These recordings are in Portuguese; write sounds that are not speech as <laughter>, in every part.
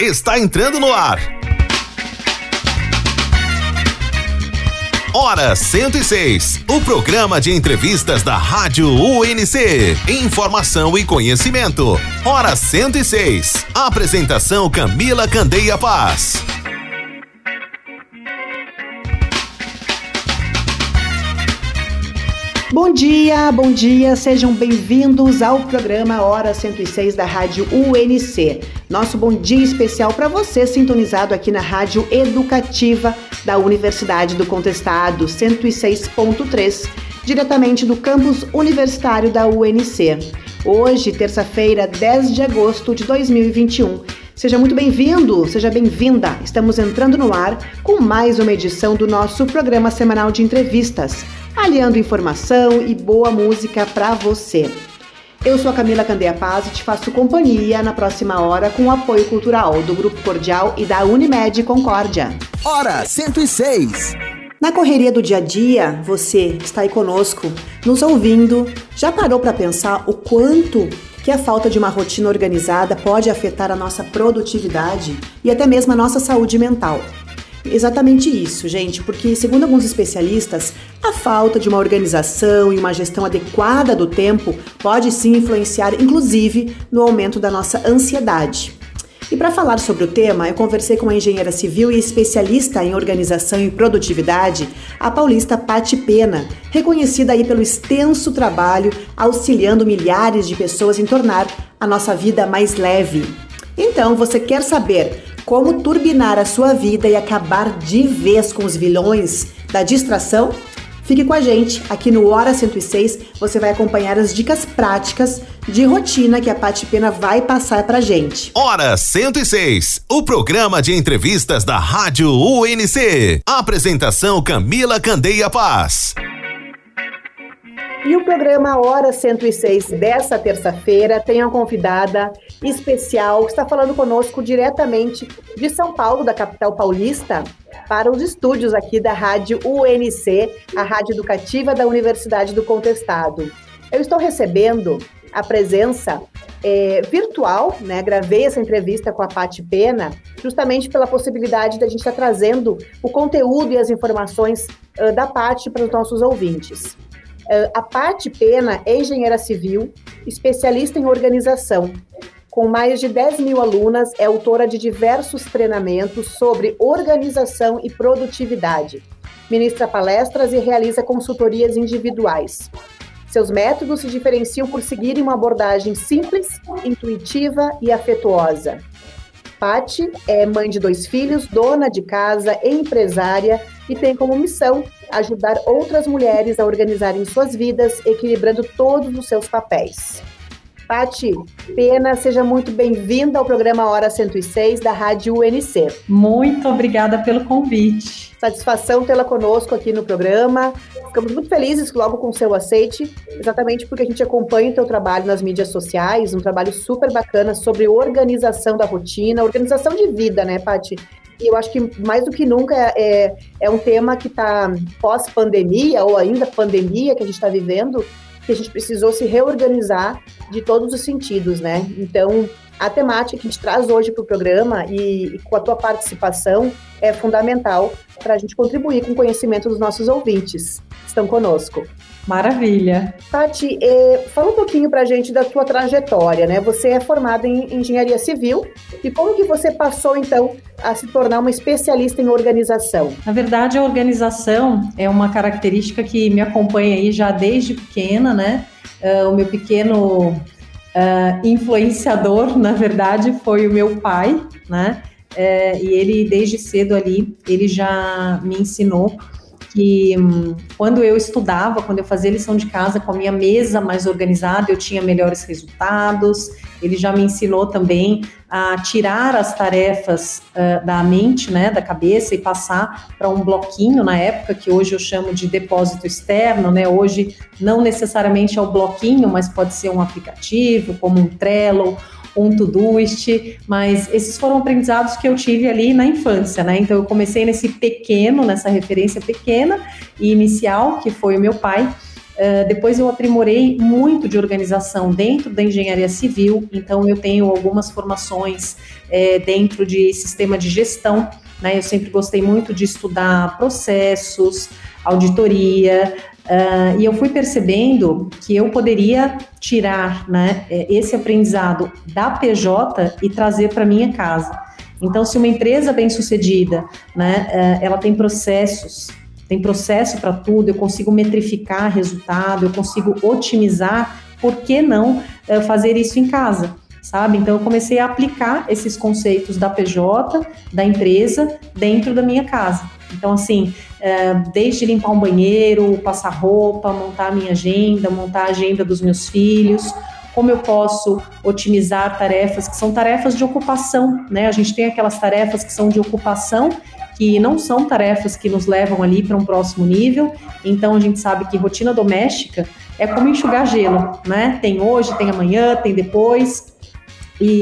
está entrando no ar. Hora 106, o programa de entrevistas da Rádio UNC. Informação e conhecimento. Hora 106. Apresentação Camila Candeia Paz. Bom dia, bom dia, sejam bem-vindos ao programa Hora 106 da Rádio UNC. Nosso bom dia especial para você sintonizado aqui na Rádio Educativa da Universidade do Contestado 106.3, diretamente do campus universitário da UNC. Hoje, terça-feira, 10 de agosto de 2021. Seja muito bem-vindo, seja bem-vinda. Estamos entrando no ar com mais uma edição do nosso programa semanal de entrevistas aliando informação e boa música para você. Eu sou a Camila Candeia Paz e te faço companhia na próxima hora com o apoio cultural do Grupo Cordial e da Unimed Concórdia. Hora 106. Na correria do dia a dia, você está aí conosco, nos ouvindo, já parou para pensar o quanto que a falta de uma rotina organizada pode afetar a nossa produtividade e até mesmo a nossa saúde mental? Exatamente isso, gente, porque, segundo alguns especialistas, a falta de uma organização e uma gestão adequada do tempo pode sim influenciar, inclusive, no aumento da nossa ansiedade. E para falar sobre o tema, eu conversei com a engenheira civil e especialista em organização e produtividade, a paulista Pati Pena, reconhecida aí pelo extenso trabalho auxiliando milhares de pessoas em tornar a nossa vida mais leve. Então, você quer saber como turbinar a sua vida e acabar de vez com os vilões da distração? Fique com a gente, aqui no Hora 106 você vai acompanhar as dicas práticas de rotina que a Pati Pena vai passar pra gente. Hora 106, o programa de entrevistas da Rádio UNC. Apresentação Camila Candeia Paz. E o programa Hora 106 dessa terça-feira tem uma convidada especial que está falando conosco diretamente de São Paulo, da capital paulista, para os estúdios aqui da Rádio UNC, a Rádio Educativa da Universidade do Contestado. Eu estou recebendo a presença é, virtual, né? Gravei essa entrevista com a Pati Pena, justamente pela possibilidade da gente estar trazendo o conteúdo e as informações uh, da Pati para os nossos ouvintes. Uh, a Pati Pena é engenheira civil, especialista em organização. Com mais de 10 mil alunas, é autora de diversos treinamentos sobre organização e produtividade. Ministra palestras e realiza consultorias individuais. Seus métodos se diferenciam por seguirem uma abordagem simples, intuitiva e afetuosa. Pati é mãe de dois filhos, dona de casa, empresária e tem como missão ajudar outras mulheres a organizarem suas vidas, equilibrando todos os seus papéis. Pati, Pena, seja muito bem-vinda ao programa Hora 106 da Rádio UNC. Muito obrigada pelo convite. Satisfação tê-la conosco aqui no programa. Ficamos muito felizes logo com o seu aceite, exatamente porque a gente acompanha o teu trabalho nas mídias sociais, um trabalho super bacana sobre organização da rotina, organização de vida, né, Pati? E eu acho que mais do que nunca é, é um tema que está pós-pandemia, ou ainda pandemia que a gente está vivendo, que a gente precisou se reorganizar de todos os sentidos, né? Então, a temática que a gente traz hoje para o programa e, e, com a tua participação é fundamental para a gente contribuir com o conhecimento dos nossos ouvintes estão conosco. Maravilha. Tati, eh, fala um pouquinho para a gente da tua trajetória, né? Você é formada em engenharia civil e como que você passou então a se tornar uma especialista em organização? Na verdade, a organização é uma característica que me acompanha aí já desde pequena, né? Uh, o meu pequeno uh, influenciador, <laughs> na verdade, foi o meu pai, né? Uh, e ele desde cedo ali ele já me ensinou que hum, quando eu estudava, quando eu fazia lição de casa com a minha mesa mais organizada, eu tinha melhores resultados. Ele já me ensinou também a tirar as tarefas uh, da mente, né, da cabeça e passar para um bloquinho na época que hoje eu chamo de depósito externo, né? Hoje não necessariamente é o bloquinho, mas pode ser um aplicativo como um Trello um Todoist, mas esses foram aprendizados que eu tive ali na infância, né? Então eu comecei nesse pequeno, nessa referência pequena e inicial, que foi o meu pai, Uh, depois eu aprimorei muito de organização dentro da engenharia civil, então eu tenho algumas formações é, dentro de sistema de gestão. Né? Eu sempre gostei muito de estudar processos, auditoria, uh, e eu fui percebendo que eu poderia tirar né, esse aprendizado da PJ e trazer para minha casa. Então, se uma empresa bem sucedida, né, ela tem processos tem processo para tudo, eu consigo metrificar resultado, eu consigo otimizar, por que não é, fazer isso em casa? Sabe? Então eu comecei a aplicar esses conceitos da PJ, da empresa, dentro da minha casa. Então, assim, é, desde limpar um banheiro, passar roupa, montar a minha agenda, montar a agenda dos meus filhos, como eu posso otimizar tarefas que são tarefas de ocupação, né? A gente tem aquelas tarefas que são de ocupação que não são tarefas que nos levam ali para um próximo nível. Então a gente sabe que rotina doméstica é como enxugar gelo, né? Tem hoje, tem amanhã, tem depois. E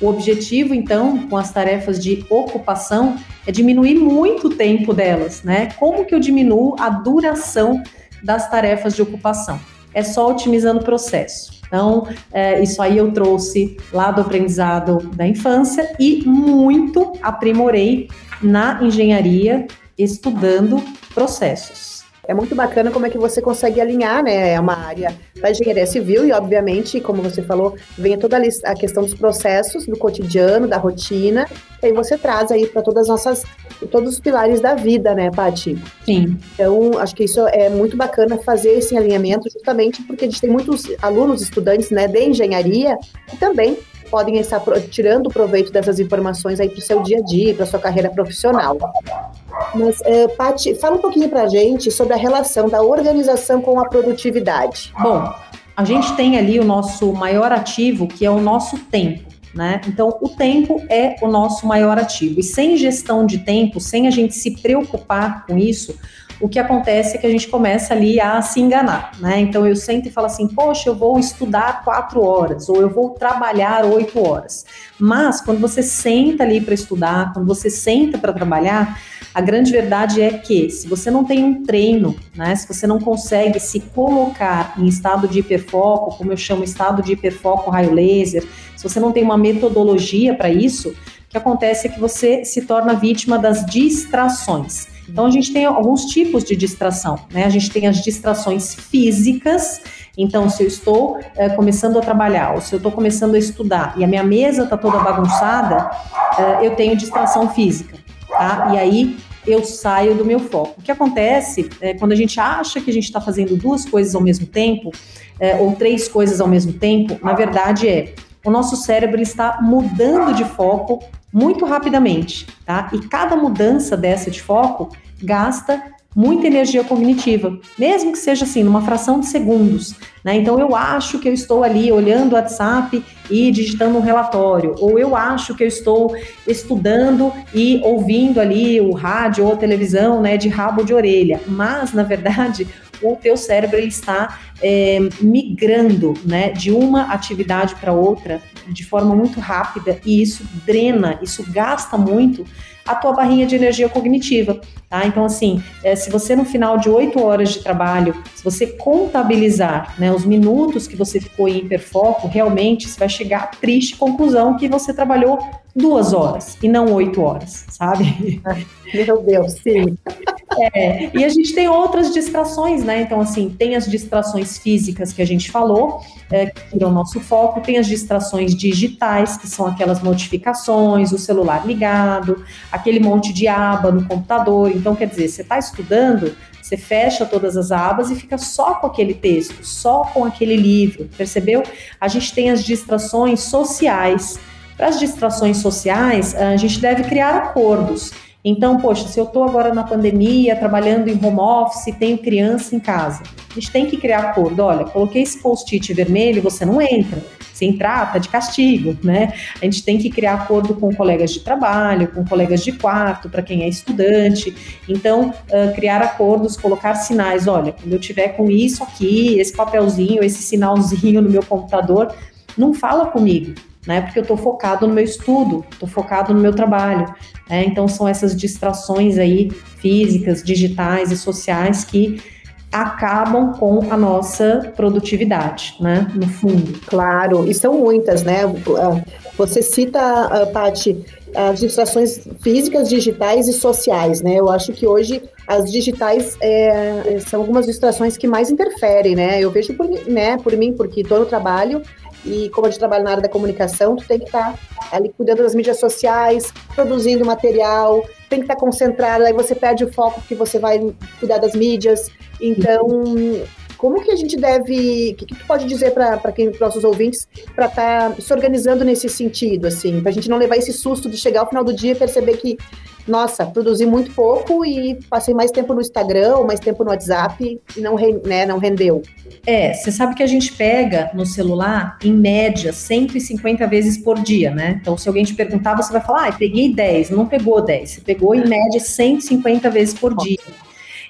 o objetivo, então, com as tarefas de ocupação é diminuir muito o tempo delas, né? Como que eu diminuo a duração das tarefas de ocupação? É só otimizando o processo. Então, é, isso aí eu trouxe lá do aprendizado da infância e muito aprimorei na engenharia estudando processos. É muito bacana como é que você consegue alinhar, né? É uma área da engenharia civil e, obviamente, como você falou, vem toda a questão dos processos, do cotidiano, da rotina, e aí você traz aí para todas as nossas, todos os pilares da vida, né, Paty? Sim. Então, acho que isso é muito bacana fazer esse alinhamento, justamente porque a gente tem muitos alunos, estudantes, né, de engenharia, que também podem estar tirando proveito dessas informações aí para o seu dia a dia, para sua carreira profissional. Mas, uh, Paty, fala um pouquinho para a gente sobre a relação da organização com a produtividade. Bom, a gente tem ali o nosso maior ativo, que é o nosso tempo. Né? Então, o tempo é o nosso maior ativo. E sem gestão de tempo, sem a gente se preocupar com isso, o que acontece é que a gente começa ali a se enganar, né? Então eu sento e falo assim, poxa, eu vou estudar quatro horas, ou eu vou trabalhar oito horas. Mas quando você senta ali para estudar, quando você senta para trabalhar, a grande verdade é que se você não tem um treino, né? Se você não consegue se colocar em estado de hiperfoco, como eu chamo estado de hiperfoco raio laser, se você não tem uma metodologia para isso, o que acontece é que você se torna vítima das distrações. Então a gente tem alguns tipos de distração, né? A gente tem as distrações físicas. Então, se eu estou é, começando a trabalhar, ou se eu estou começando a estudar e a minha mesa está toda bagunçada, é, eu tenho distração física, tá? E aí eu saio do meu foco. O que acontece é quando a gente acha que a gente está fazendo duas coisas ao mesmo tempo, ou três coisas ao mesmo tempo, na verdade é o nosso cérebro está mudando de foco muito rapidamente, tá? E cada mudança dessa de foco gasta muita energia cognitiva, mesmo que seja assim, numa fração de segundos. Né? Então, eu acho que eu estou ali olhando o WhatsApp e digitando um relatório, ou eu acho que eu estou estudando e ouvindo ali o rádio ou a televisão né, de rabo de orelha, mas, na verdade, <laughs> o teu cérebro ele está é, migrando né, de uma atividade para outra de forma muito rápida e isso drena, isso gasta muito a tua barrinha de energia cognitiva, tá? Então, assim, é, se você no final de oito horas de trabalho, se você contabilizar né, os minutos que você ficou em hiperfoco, realmente você vai chegar à triste conclusão que você trabalhou duas horas e não oito horas, sabe? Meu Deus, <laughs> sim. É, e a gente tem outras distrações, né? Então, assim, tem as distrações físicas que a gente falou, é, que tiram o nosso foco, tem as distrações digitais, que são aquelas notificações, o celular ligado, aquele monte de aba no computador. Então, quer dizer, você está estudando, você fecha todas as abas e fica só com aquele texto, só com aquele livro, percebeu? A gente tem as distrações sociais. Para as distrações sociais, a gente deve criar acordos. Então, poxa, se eu estou agora na pandemia, trabalhando em home office, tenho criança em casa, a gente tem que criar acordo. Olha, coloquei esse post-it vermelho, você não entra. Se entrar, tá de castigo, né? A gente tem que criar acordo com colegas de trabalho, com colegas de quarto, para quem é estudante. Então, uh, criar acordos, colocar sinais. Olha, quando eu tiver com isso aqui, esse papelzinho, esse sinalzinho no meu computador, não fala comigo né? Porque eu estou focado no meu estudo, estou focado no meu trabalho. Né? Então são essas distrações aí físicas, digitais e sociais que acabam com a nossa produtividade, né? No fundo. Claro, e são muitas, né? Você cita, Paty, as distrações físicas, digitais e sociais, né? Eu acho que hoje as digitais é, são algumas distrações que mais interferem, né? Eu vejo por, né, por mim, porque estou no trabalho e como a gente trabalha na área da comunicação, tu tem que estar tá ali cuidando das mídias sociais, produzindo material, tem que estar tá concentrado, aí você perde o foco porque você vai cuidar das mídias. Então, como que a gente deve, o que, que tu pode dizer para quem, nossos ouvintes, para estar tá se organizando nesse sentido, assim, para a gente não levar esse susto de chegar ao final do dia e perceber que, nossa, produzi muito pouco e passei mais tempo no Instagram ou mais tempo no WhatsApp e não, né, não rendeu. É, você sabe que a gente pega no celular, em média, 150 vezes por dia, né? Então, se alguém te perguntar, você vai falar, ah, peguei 10, não pegou 10, você pegou em média 150 vezes por dia.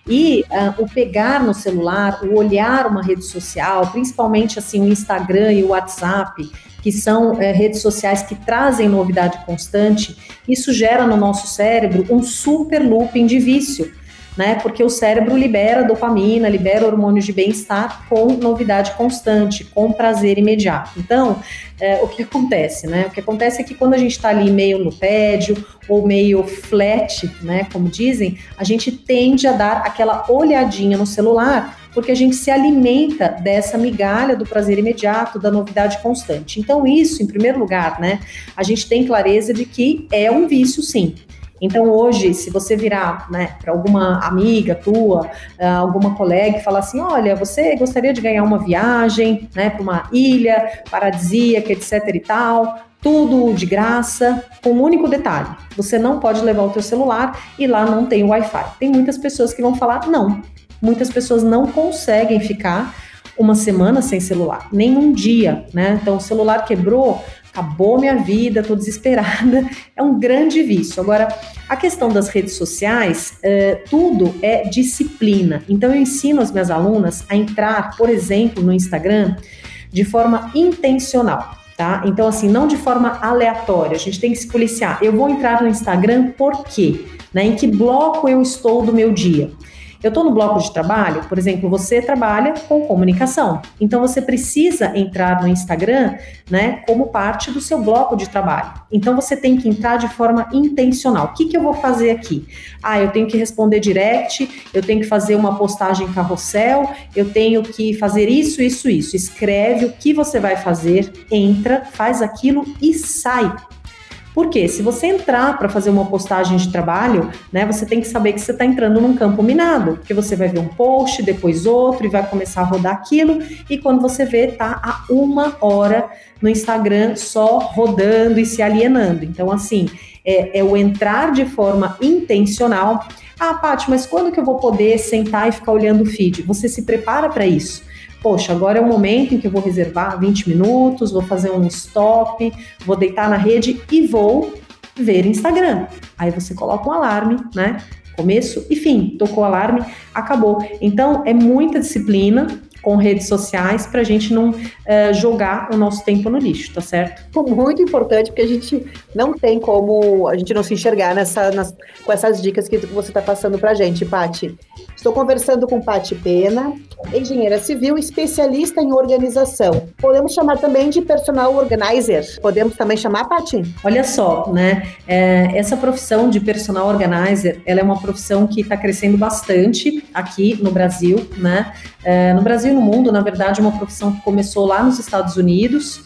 E uh, o pegar no celular, o olhar uma rede social, principalmente assim o Instagram e o WhatsApp, que são uh, redes sociais que trazem novidade constante, isso gera no nosso cérebro um super looping de vício né? Porque o cérebro libera dopamina, libera hormônios de bem-estar com novidade constante, com prazer imediato. Então, é, o que acontece, né? O que acontece é que quando a gente está ali meio no tédio ou meio flat, né? Como dizem, a gente tende a dar aquela olhadinha no celular porque a gente se alimenta dessa migalha do prazer imediato, da novidade constante. Então, isso, em primeiro lugar, né? A gente tem clareza de que é um vício, sim. Então, hoje, se você virar né, para alguma amiga tua, ah, alguma colega e falar assim: olha, você gostaria de ganhar uma viagem né, para uma ilha paradisíaca, etc e tal, tudo de graça, com um único detalhe: você não pode levar o teu celular e lá não tem Wi-Fi. Tem muitas pessoas que vão falar: não. Muitas pessoas não conseguem ficar uma semana sem celular, nem um dia, né? Então, o celular quebrou, acabou minha vida, estou desesperada. <laughs> É um grande vício. Agora, a questão das redes sociais, é, tudo é disciplina. Então, eu ensino as minhas alunas a entrar, por exemplo, no Instagram de forma intencional. Tá? Então, assim, não de forma aleatória, a gente tem que se policiar. Eu vou entrar no Instagram por quê? Né? Em que bloco eu estou do meu dia? Eu estou no bloco de trabalho, por exemplo, você trabalha com comunicação, então você precisa entrar no Instagram, né, como parte do seu bloco de trabalho. Então você tem que entrar de forma intencional. O que, que eu vou fazer aqui? Ah, eu tenho que responder direct, eu tenho que fazer uma postagem carrossel, eu tenho que fazer isso, isso, isso. Escreve o que você vai fazer, entra, faz aquilo e sai. Porque se você entrar para fazer uma postagem de trabalho, né, você tem que saber que você está entrando num campo minado, porque você vai ver um post, depois outro e vai começar a rodar aquilo e quando você vê tá há uma hora no Instagram só rodando e se alienando. Então assim é, é o entrar de forma intencional. Ah, Paty, mas quando que eu vou poder sentar e ficar olhando o feed? Você se prepara para isso poxa, agora é o momento em que eu vou reservar 20 minutos, vou fazer um stop, vou deitar na rede e vou ver Instagram. Aí você coloca um alarme, né? Começo e fim, tocou o alarme, acabou. Então é muita disciplina, com redes sociais para a gente não uh, jogar o nosso tempo no lixo, tá certo? Muito importante, porque a gente não tem como a gente não se enxergar nessa, nas, com essas dicas que você está passando para a gente, Pati. Estou conversando com Pati Pena, engenheira civil, especialista em organização. Podemos chamar também de personal organizer. Podemos também chamar, Pati? Olha só, né? É, essa profissão de personal organizer, ela é uma profissão que está crescendo bastante aqui no Brasil, né? É, no Brasil e no mundo, na verdade, é uma profissão que começou lá nos Estados Unidos.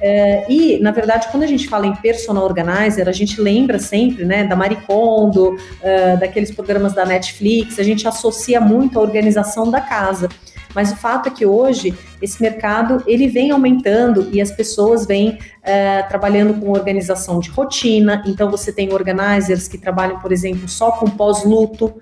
É, e, na verdade, quando a gente fala em personal organizer, a gente lembra sempre né, da Maricondo, é, daqueles programas da Netflix, a gente associa muito a organização da casa. Mas o fato é que hoje esse mercado ele vem aumentando e as pessoas vêm é, trabalhando com organização de rotina. Então você tem organizers que trabalham, por exemplo, só com pós-luto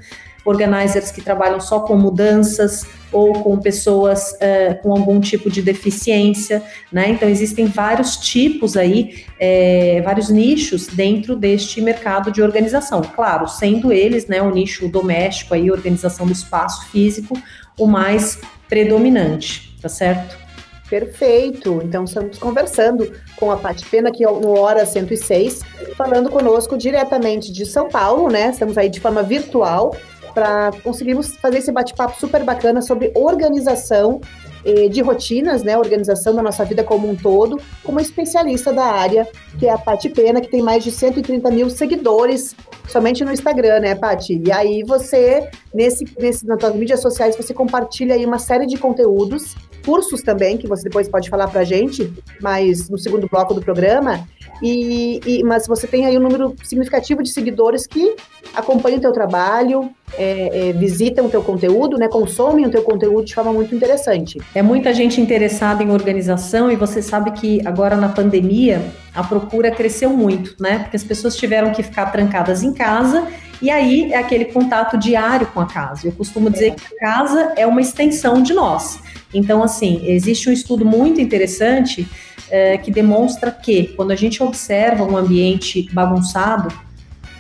organizers que trabalham só com mudanças ou com pessoas uh, com algum tipo de deficiência, né? Então existem vários tipos aí, é, vários nichos dentro deste mercado de organização. Claro, sendo eles, né, o nicho doméstico aí, organização do espaço físico, o mais predominante, tá certo? Perfeito. Então, estamos conversando com a Paty Pena, aqui no Hora 106, falando conosco diretamente de São Paulo, né? Estamos aí de forma virtual para conseguirmos fazer esse bate-papo super bacana sobre organização eh, de rotinas, né, organização da nossa vida como um todo, com uma especialista da área, que é a Pati Pena, que tem mais de 130 mil seguidores somente no Instagram, né, Pati? E aí você, nesse, nesse, nas suas mídias sociais, você compartilha aí uma série de conteúdos, cursos também, que você depois pode falar pra gente, mas no segundo bloco do programa, e, e, mas você tem aí um número significativo de seguidores que acompanham o teu trabalho, é, é, visitam o teu conteúdo, né, consomem o teu conteúdo de forma muito interessante. É muita gente interessada em organização e você sabe que agora na pandemia a procura cresceu muito, né? Porque as pessoas tiveram que ficar trancadas em casa e aí é aquele contato diário com a casa. Eu costumo dizer que a casa é uma extensão de nós. Então, assim, existe um estudo muito interessante é, que demonstra que quando a gente observa um ambiente bagunçado,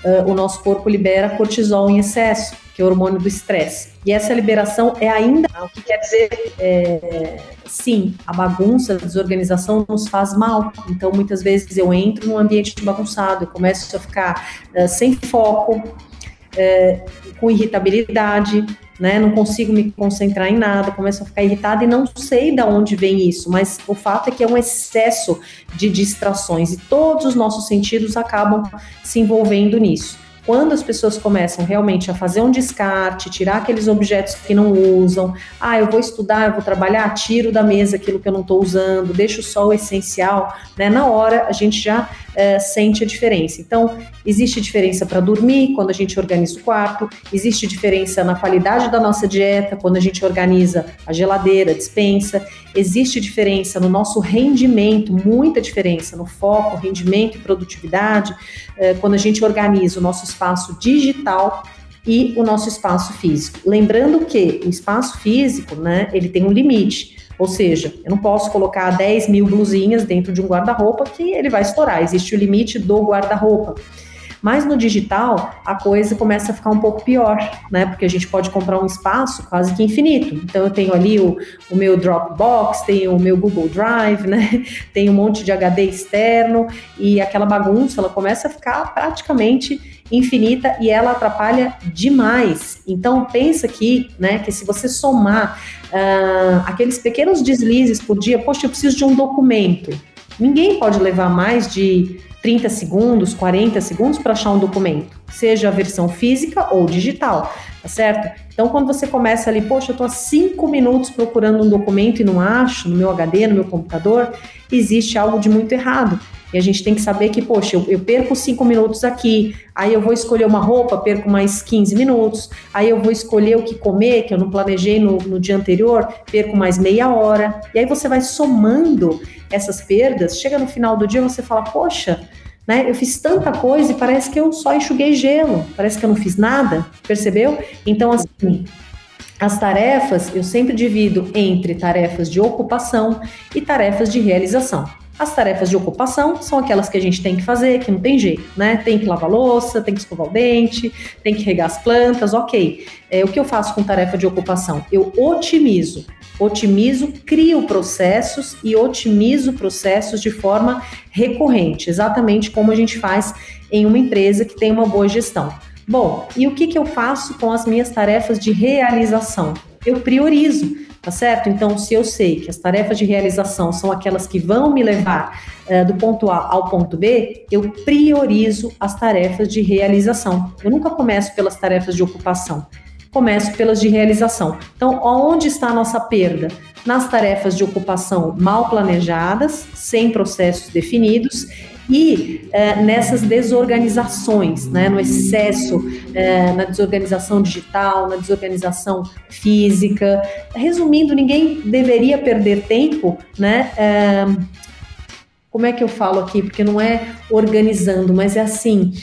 é, o nosso corpo libera cortisol em excesso, que é o hormônio do estresse. E essa liberação é ainda o que quer dizer, é, sim, a bagunça, a desorganização nos faz mal. Então, muitas vezes eu entro num ambiente bagunçado, eu começo a ficar é, sem foco, é, com irritabilidade, né? Não consigo me concentrar em nada, começo a ficar irritada e não sei de onde vem isso, mas o fato é que é um excesso de distrações e todos os nossos sentidos acabam se envolvendo nisso. Quando as pessoas começam realmente a fazer um descarte, tirar aqueles objetos que não usam, ah, eu vou estudar, eu vou trabalhar, tiro da mesa aquilo que eu não estou usando, deixo só o essencial, né? Na hora a gente já é, sente a diferença. Então, existe diferença para dormir quando a gente organiza o quarto, existe diferença na qualidade da nossa dieta quando a gente organiza a geladeira, a dispensa, existe diferença no nosso rendimento, muita diferença no foco, rendimento e produtividade, é, quando a gente organiza o nosso espaço digital e o nosso espaço físico. Lembrando que o espaço físico, né, ele tem um limite. Ou seja, eu não posso colocar 10 mil blusinhas dentro de um guarda-roupa que ele vai estourar. Existe o limite do guarda-roupa. Mas no digital, a coisa começa a ficar um pouco pior, né? Porque a gente pode comprar um espaço quase que infinito. Então, eu tenho ali o, o meu Dropbox, tenho o meu Google Drive, né? <laughs> Tem um monte de HD externo e aquela bagunça, ela começa a ficar praticamente infinita e ela atrapalha demais. Então, pensa aqui, né, que se você somar uh, aqueles pequenos deslizes por dia, poxa, eu preciso de um documento. Ninguém pode levar mais de 30 segundos, 40 segundos para achar um documento, seja a versão física ou digital, tá certo? Então, quando você começa ali, poxa, eu estou há cinco minutos procurando um documento e não acho no meu HD, no meu computador, existe algo de muito errado. E a gente tem que saber que, poxa, eu, eu, perco cinco minutos aqui, aí eu vou escolher uma roupa, perco mais 15 minutos, aí eu vou escolher o que comer, que eu não planejei no, no dia anterior, perco mais meia hora. E aí você vai somando essas perdas, chega no final do dia você fala, poxa, né, eu fiz tanta coisa e parece que eu só enxuguei gelo, parece que eu não fiz nada, percebeu? Então, assim, as tarefas eu sempre divido entre tarefas de ocupação e tarefas de realização. As tarefas de ocupação são aquelas que a gente tem que fazer, que não tem jeito, né? Tem que lavar louça, tem que escovar o dente, tem que regar as plantas, ok. É, o que eu faço com tarefa de ocupação? Eu otimizo. Otimizo, crio processos e otimizo processos de forma recorrente, exatamente como a gente faz em uma empresa que tem uma boa gestão. Bom, e o que, que eu faço com as minhas tarefas de realização? Eu priorizo tá certo? Então, se eu sei que as tarefas de realização são aquelas que vão me levar é, do ponto A ao ponto B, eu priorizo as tarefas de realização. Eu nunca começo pelas tarefas de ocupação, começo pelas de realização. Então, onde está a nossa perda? Nas tarefas de ocupação mal planejadas, sem processos definidos e é, nessas desorganizações, né, no excesso, é, na desorganização digital, na desorganização física. Resumindo, ninguém deveria perder tempo, né? É, como é que eu falo aqui? Porque não é organizando, mas é assim,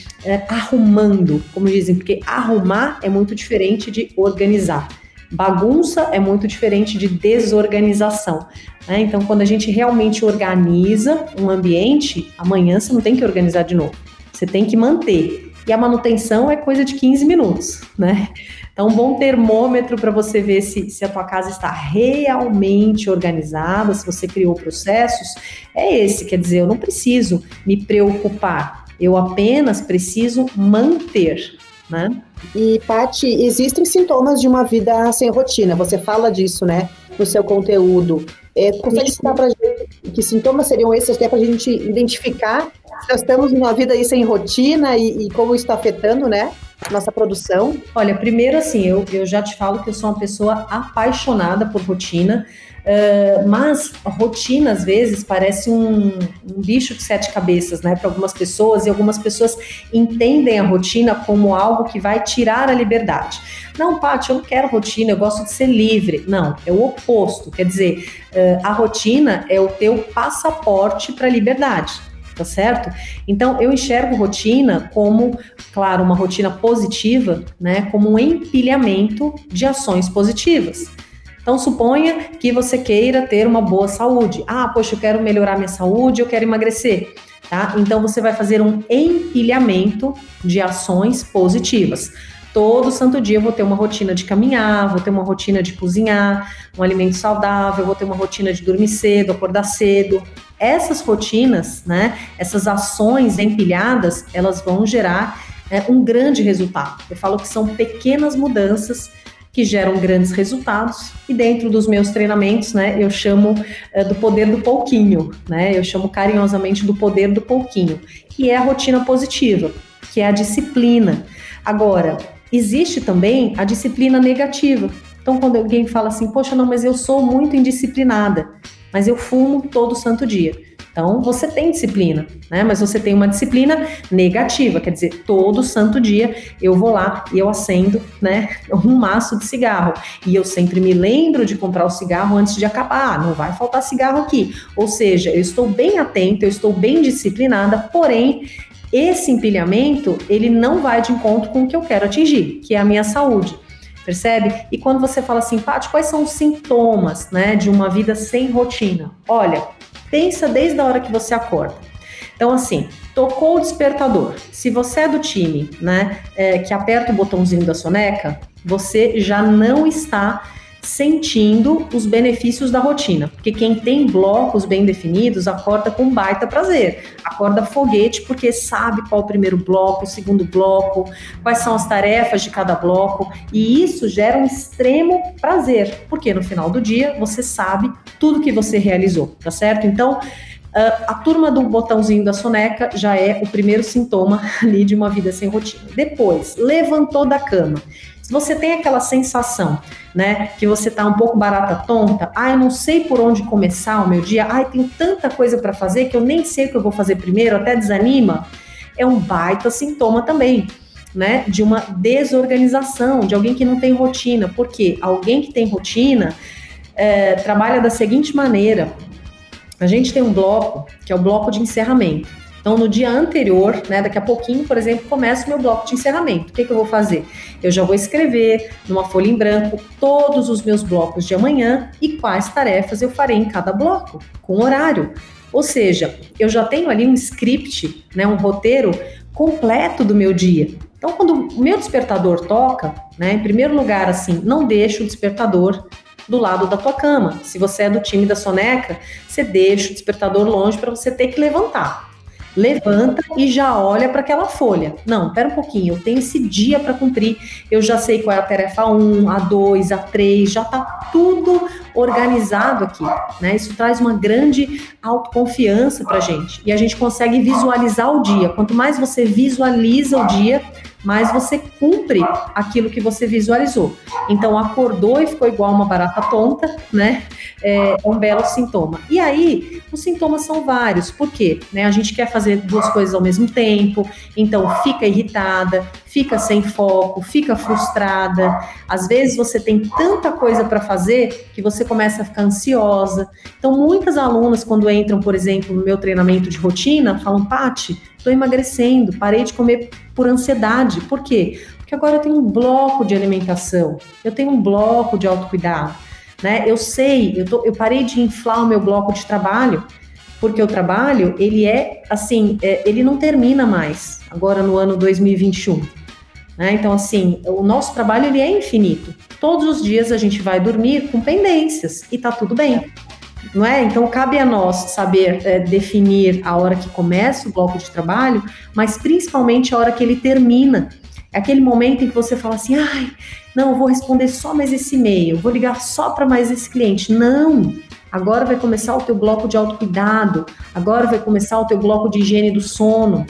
arrumando, como dizem, porque arrumar é muito diferente de organizar. Bagunça é muito diferente de desorganização. Né? Então, quando a gente realmente organiza um ambiente, amanhã você não tem que organizar de novo. Você tem que manter. E a manutenção é coisa de 15 minutos, né? Então, um bom termômetro para você ver se, se a tua casa está realmente organizada, se você criou processos, é esse. Quer dizer, eu não preciso me preocupar, eu apenas preciso manter. Né? E, Paty, existem sintomas de uma vida sem rotina, você fala disso, né, no seu conteúdo. É, consegue citar para gente que sintomas seriam esses até para a gente identificar se nós estamos numa vida aí sem rotina e, e como isso está afetando, né, nossa produção? Olha, primeiro assim, eu, eu já te falo que eu sou uma pessoa apaixonada por rotina, uh, mas a rotina às vezes parece um, um bicho de sete cabeças, né, para algumas pessoas, e algumas pessoas entendem a rotina como algo que vai tirar a liberdade. Não, Paty, eu não quero rotina, eu gosto de ser livre. Não, é o oposto. Quer dizer, uh, a rotina é o teu passaporte para a liberdade tá certo? Então eu enxergo rotina como, claro, uma rotina positiva, né, como um empilhamento de ações positivas. Então suponha que você queira ter uma boa saúde. Ah, poxa, eu quero melhorar minha saúde, eu quero emagrecer. Tá? Então você vai fazer um empilhamento de ações positivas. Todo santo dia eu vou ter uma rotina de caminhar, vou ter uma rotina de cozinhar, um alimento saudável, vou ter uma rotina de dormir cedo, acordar cedo, essas rotinas, né, essas ações empilhadas, elas vão gerar é, um grande resultado. Eu falo que são pequenas mudanças que geram grandes resultados e dentro dos meus treinamentos, né, eu chamo é, do poder do pouquinho, né, eu chamo carinhosamente do poder do pouquinho, que é a rotina positiva, que é a disciplina. Agora, existe também a disciplina negativa. Então, quando alguém fala assim, poxa, não, mas eu sou muito indisciplinada, mas eu fumo todo santo dia. Então, você tem disciplina, né? Mas você tem uma disciplina negativa, quer dizer, todo santo dia eu vou lá e eu acendo, né, <laughs> um maço de cigarro. E eu sempre me lembro de comprar o cigarro antes de acabar. Ah, não vai faltar cigarro aqui. Ou seja, eu estou bem atento, eu estou bem disciplinada, porém, esse empilhamento, ele não vai de encontro com o que eu quero atingir, que é a minha saúde percebe? E quando você fala assim, Paty, quais são os sintomas, né, de uma vida sem rotina? Olha, pensa desde a hora que você acorda. Então, assim, tocou o despertador. Se você é do time, né, é, que aperta o botãozinho da soneca, você já não está sentindo os benefícios da rotina. Porque quem tem blocos bem definidos acorda com baita prazer. Acorda foguete porque sabe qual o primeiro bloco, o segundo bloco, quais são as tarefas de cada bloco, e isso gera um extremo prazer, porque no final do dia você sabe tudo que você realizou, tá certo? Então, a turma do botãozinho da soneca já é o primeiro sintoma <laughs> ali de uma vida sem rotina. Depois, levantou da cama. Se você tem aquela sensação, né, que você tá um pouco barata tonta, ah, eu não sei por onde começar o meu dia, ai, tem tanta coisa para fazer que eu nem sei o que eu vou fazer primeiro, até desanima, é um baita sintoma também. Né, de uma desorganização, de alguém que não tem rotina. Porque alguém que tem rotina é, trabalha da seguinte maneira: a gente tem um bloco que é o bloco de encerramento. Então, no dia anterior, né, daqui a pouquinho, por exemplo, começa o meu bloco de encerramento. O que, que eu vou fazer? Eu já vou escrever numa folha em branco todos os meus blocos de amanhã e quais tarefas eu farei em cada bloco, com horário. Ou seja, eu já tenho ali um script, né, um roteiro completo do meu dia. Então, quando o meu despertador toca, né, em primeiro lugar, assim, não deixa o despertador do lado da tua cama. Se você é do time da soneca, você deixa o despertador longe para você ter que levantar levanta e já olha para aquela folha. Não, pera um pouquinho, eu tenho esse dia para cumprir, eu já sei qual é a tarefa 1, a 2, a 3, já está tudo organizado aqui, né? Isso traz uma grande autoconfiança para gente e a gente consegue visualizar o dia. Quanto mais você visualiza o dia, mais você cumpre aquilo que você visualizou. Então, acordou e ficou igual uma barata tonta, né? É um belo sintoma. E aí, os sintomas são vários. Por quê? Né? A gente quer fazer duas coisas ao mesmo tempo, então fica irritada, fica sem foco, fica frustrada. Às vezes você tem tanta coisa para fazer que você começa a ficar ansiosa. Então, muitas alunas, quando entram, por exemplo, no meu treinamento de rotina, falam: Pati, estou emagrecendo, parei de comer por ansiedade. Por quê? Porque agora eu tenho um bloco de alimentação, eu tenho um bloco de autocuidado. Né? Eu sei, eu, tô, eu parei de inflar o meu bloco de trabalho, porque o trabalho, ele é assim, é, ele não termina mais agora no ano 2021. Né? Então, assim, o nosso trabalho ele é infinito. Todos os dias a gente vai dormir com pendências e tá tudo bem. Não é? Então cabe a nós saber é, definir a hora que começa o bloco de trabalho, mas principalmente a hora que ele termina. É aquele momento em que você fala assim, ai, não, vou responder só mais esse e-mail, vou ligar só para mais esse cliente. Não! Agora vai começar o teu bloco de autocuidado, agora vai começar o teu bloco de higiene do sono,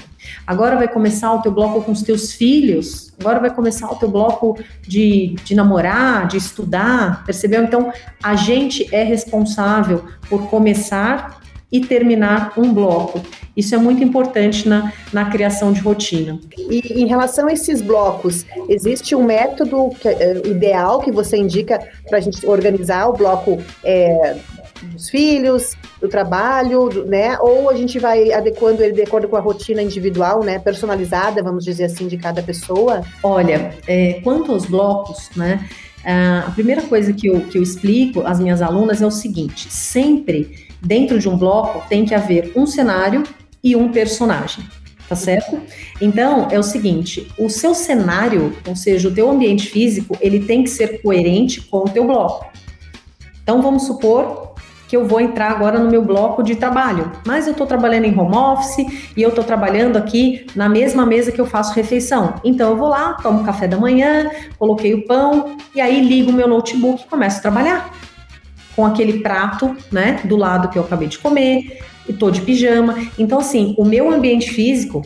agora vai começar o teu bloco com os teus filhos, agora vai começar o teu bloco de, de namorar, de estudar, percebeu? Então, a gente é responsável por começar e terminar um bloco. Isso é muito importante na, na criação de rotina. E em relação a esses blocos, existe um método que, é, ideal que você indica para a gente organizar o bloco é, dos filhos, do trabalho, do, né? Ou a gente vai adequando ele de acordo com a rotina individual, né? Personalizada, vamos dizer assim, de cada pessoa? Olha, é, quanto aos blocos, né? A primeira coisa que eu, que eu explico às minhas alunas é o seguinte: sempre dentro de um bloco tem que haver um cenário e um personagem. Tá certo? Então, é o seguinte, o seu cenário, ou seja, o teu ambiente físico, ele tem que ser coerente com o teu bloco. Então, vamos supor que eu vou entrar agora no meu bloco de trabalho, mas eu estou trabalhando em home office e eu estou trabalhando aqui na mesma mesa que eu faço refeição. Então eu vou lá, tomo café da manhã, coloquei o pão e aí ligo o meu notebook e começo a trabalhar com aquele prato, né, do lado que eu acabei de comer e tô de pijama. Então assim, o meu ambiente físico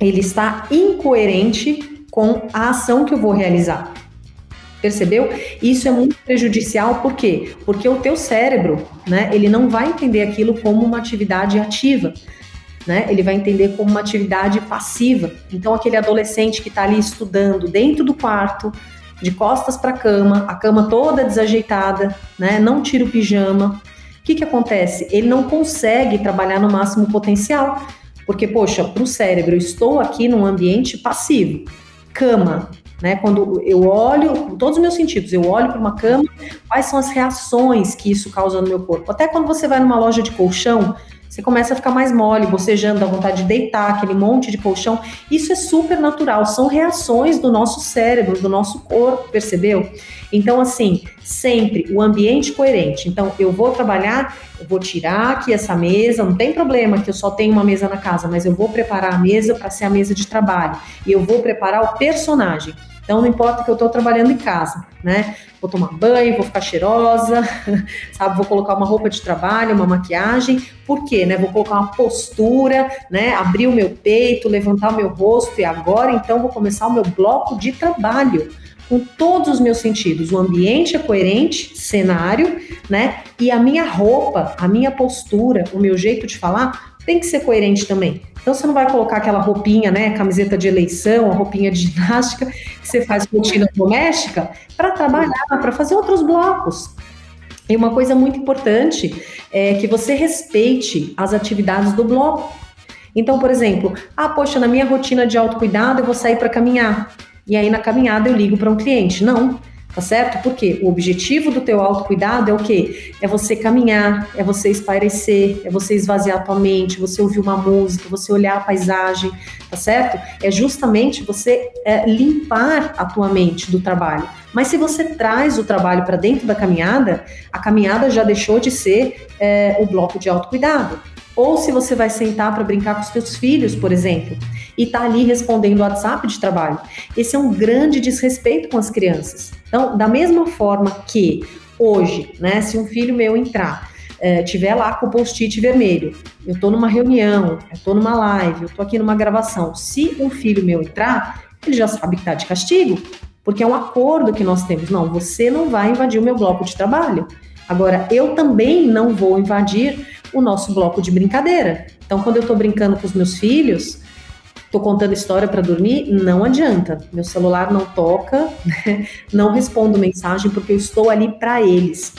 ele está incoerente com a ação que eu vou realizar. Percebeu? Isso é muito prejudicial, por quê? Porque o teu cérebro, né, ele não vai entender aquilo como uma atividade ativa, né? Ele vai entender como uma atividade passiva. Então, aquele adolescente que está ali estudando dentro do quarto, de costas para a cama, a cama toda desajeitada, né? Não tira o pijama. O que que acontece? Ele não consegue trabalhar no máximo potencial, porque poxa, para o cérebro, eu estou aqui num ambiente passivo. Cama, né? Quando eu olho, com todos os meus sentidos, eu olho para uma cama, quais são as reações que isso causa no meu corpo? Até quando você vai numa loja de colchão, você começa a ficar mais mole, bocejando, dá vontade de deitar, aquele monte de colchão. Isso é super natural, são reações do nosso cérebro, do nosso corpo, percebeu? Então, assim, sempre o ambiente coerente. Então, eu vou trabalhar, eu vou tirar aqui essa mesa, não tem problema que eu só tenho uma mesa na casa, mas eu vou preparar a mesa para ser a mesa de trabalho. E eu vou preparar o personagem. Então, não importa que eu estou trabalhando em casa, né? Vou tomar banho, vou ficar cheirosa, <laughs> sabe? Vou colocar uma roupa de trabalho, uma maquiagem. Por quê, né? Vou colocar uma postura, né? Abrir o meu peito, levantar o meu rosto e agora, então, vou começar o meu bloco de trabalho com todos os meus sentidos. O ambiente é coerente, cenário, né? E a minha roupa, a minha postura, o meu jeito de falar tem que ser coerente também. Então você não vai colocar aquela roupinha, né, camiseta de eleição, a roupinha de ginástica que você faz rotina doméstica para trabalhar, para fazer outros blocos. E uma coisa muito importante é que você respeite as atividades do bloco. Então, por exemplo, ah, poxa, na minha rotina de autocuidado eu vou sair para caminhar. E aí na caminhada eu ligo para um cliente. Não, tá certo? Porque o objetivo do teu autocuidado é o quê? É você caminhar, é você espairecer, é você esvaziar a tua mente, você ouvir uma música, você olhar a paisagem, tá certo? É justamente você é, limpar a tua mente do trabalho. Mas se você traz o trabalho para dentro da caminhada, a caminhada já deixou de ser é, o bloco de autocuidado. Ou se você vai sentar para brincar com os seus filhos, por exemplo, e tá ali respondendo WhatsApp de trabalho. Esse é um grande desrespeito com as crianças. Então, da mesma forma que hoje, né, se um filho meu entrar, é, tiver lá com o post-it vermelho, eu estou numa reunião, eu estou numa live, eu estou aqui numa gravação. Se um filho meu entrar, ele já sabe que está de castigo, porque é um acordo que nós temos. Não, você não vai invadir o meu bloco de trabalho. Agora, eu também não vou invadir o nosso bloco de brincadeira. Então, quando eu estou brincando com os meus filhos, estou contando história para dormir, não adianta. Meu celular não toca, <laughs> né? não respondo mensagem porque eu estou ali para eles.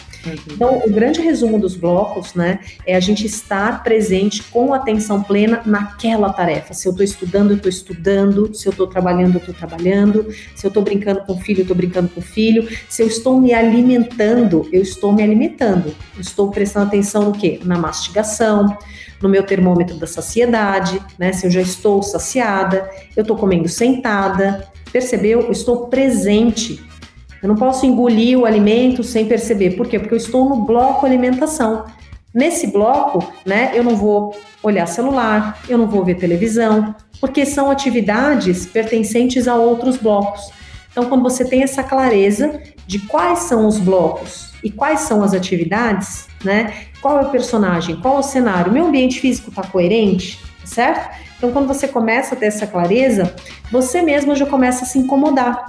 Então, o grande resumo dos blocos, né, é a gente estar presente com atenção plena naquela tarefa. Se eu estou estudando, eu estou estudando. Se eu estou trabalhando, eu estou trabalhando. Se eu estou brincando com o filho, eu estou brincando com o filho. Se eu estou me alimentando, eu estou me alimentando. Eu estou prestando atenção no quê? Na mastigação, no meu termômetro da saciedade, né? Se eu já estou saciada, eu estou comendo sentada. Percebeu? Eu estou presente Eu não posso engolir o alimento sem perceber. Por quê? Porque eu estou no bloco alimentação. Nesse bloco, né, eu não vou olhar celular, eu não vou ver televisão, porque são atividades pertencentes a outros blocos. Então, quando você tem essa clareza de quais são os blocos e quais são as atividades, né? Qual é o personagem, qual é o cenário, meu ambiente físico está coerente, certo? Então, quando você começa a ter essa clareza, você mesmo já começa a se incomodar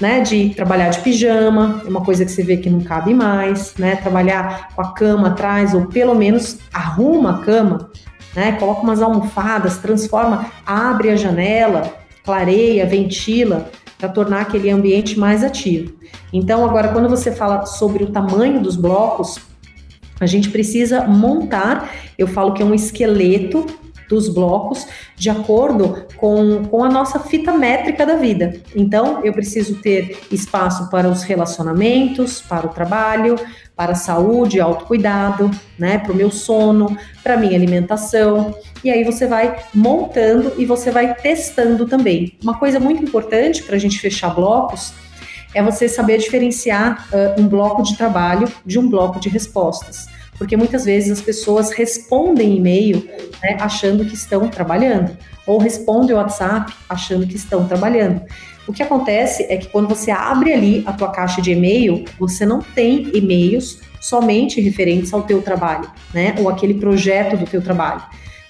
né, de trabalhar de pijama, é uma coisa que você vê que não cabe mais, né, trabalhar com a cama atrás, ou pelo menos arruma a cama, né, coloca umas almofadas, transforma, abre a janela, clareia, ventila, para tornar aquele ambiente mais ativo. Então, agora, quando você fala sobre o tamanho dos blocos, a gente precisa montar, eu falo que é um esqueleto dos blocos de acordo com, com a nossa fita métrica da vida. Então, eu preciso ter espaço para os relacionamentos, para o trabalho, para a saúde, autocuidado, né, para o meu sono, para a minha alimentação. E aí você vai montando e você vai testando também. Uma coisa muito importante para a gente fechar blocos é você saber diferenciar uh, um bloco de trabalho de um bloco de respostas porque muitas vezes as pessoas respondem e-mail né, achando que estão trabalhando, ou respondem WhatsApp achando que estão trabalhando. O que acontece é que quando você abre ali a tua caixa de e-mail, você não tem e-mails somente referentes ao teu trabalho, né, ou aquele projeto do teu trabalho.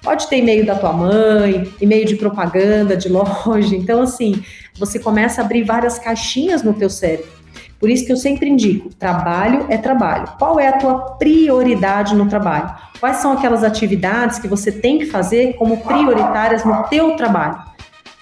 Pode ter e-mail da tua mãe, e-mail de propaganda, de <laughs> loja. Então, assim, você começa a abrir várias caixinhas no teu cérebro. Por isso que eu sempre indico, trabalho é trabalho. Qual é a tua prioridade no trabalho? Quais são aquelas atividades que você tem que fazer como prioritárias no teu trabalho?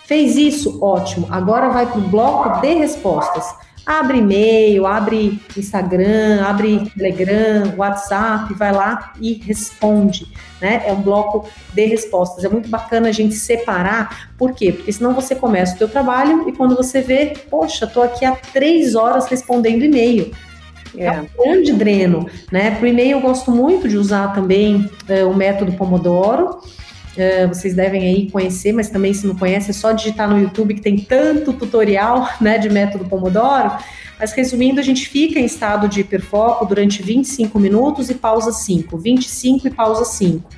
Fez isso? Ótimo. Agora vai para o bloco de respostas. Abre e-mail, abre Instagram, abre Telegram, WhatsApp, vai lá e responde, né? É um bloco de respostas. É muito bacana a gente separar, por quê? Porque senão você começa o teu trabalho e quando você vê, poxa, tô aqui há três horas respondendo e-mail. É. é um grande dreno, né? Para o e-mail eu gosto muito de usar também é, o método Pomodoro. Uh, vocês devem aí conhecer, mas também se não conhece, é só digitar no YouTube que tem tanto tutorial <laughs> né, de método Pomodoro. Mas resumindo, a gente fica em estado de hiperfoco durante 25 minutos e pausa 5, 25 e pausa 5.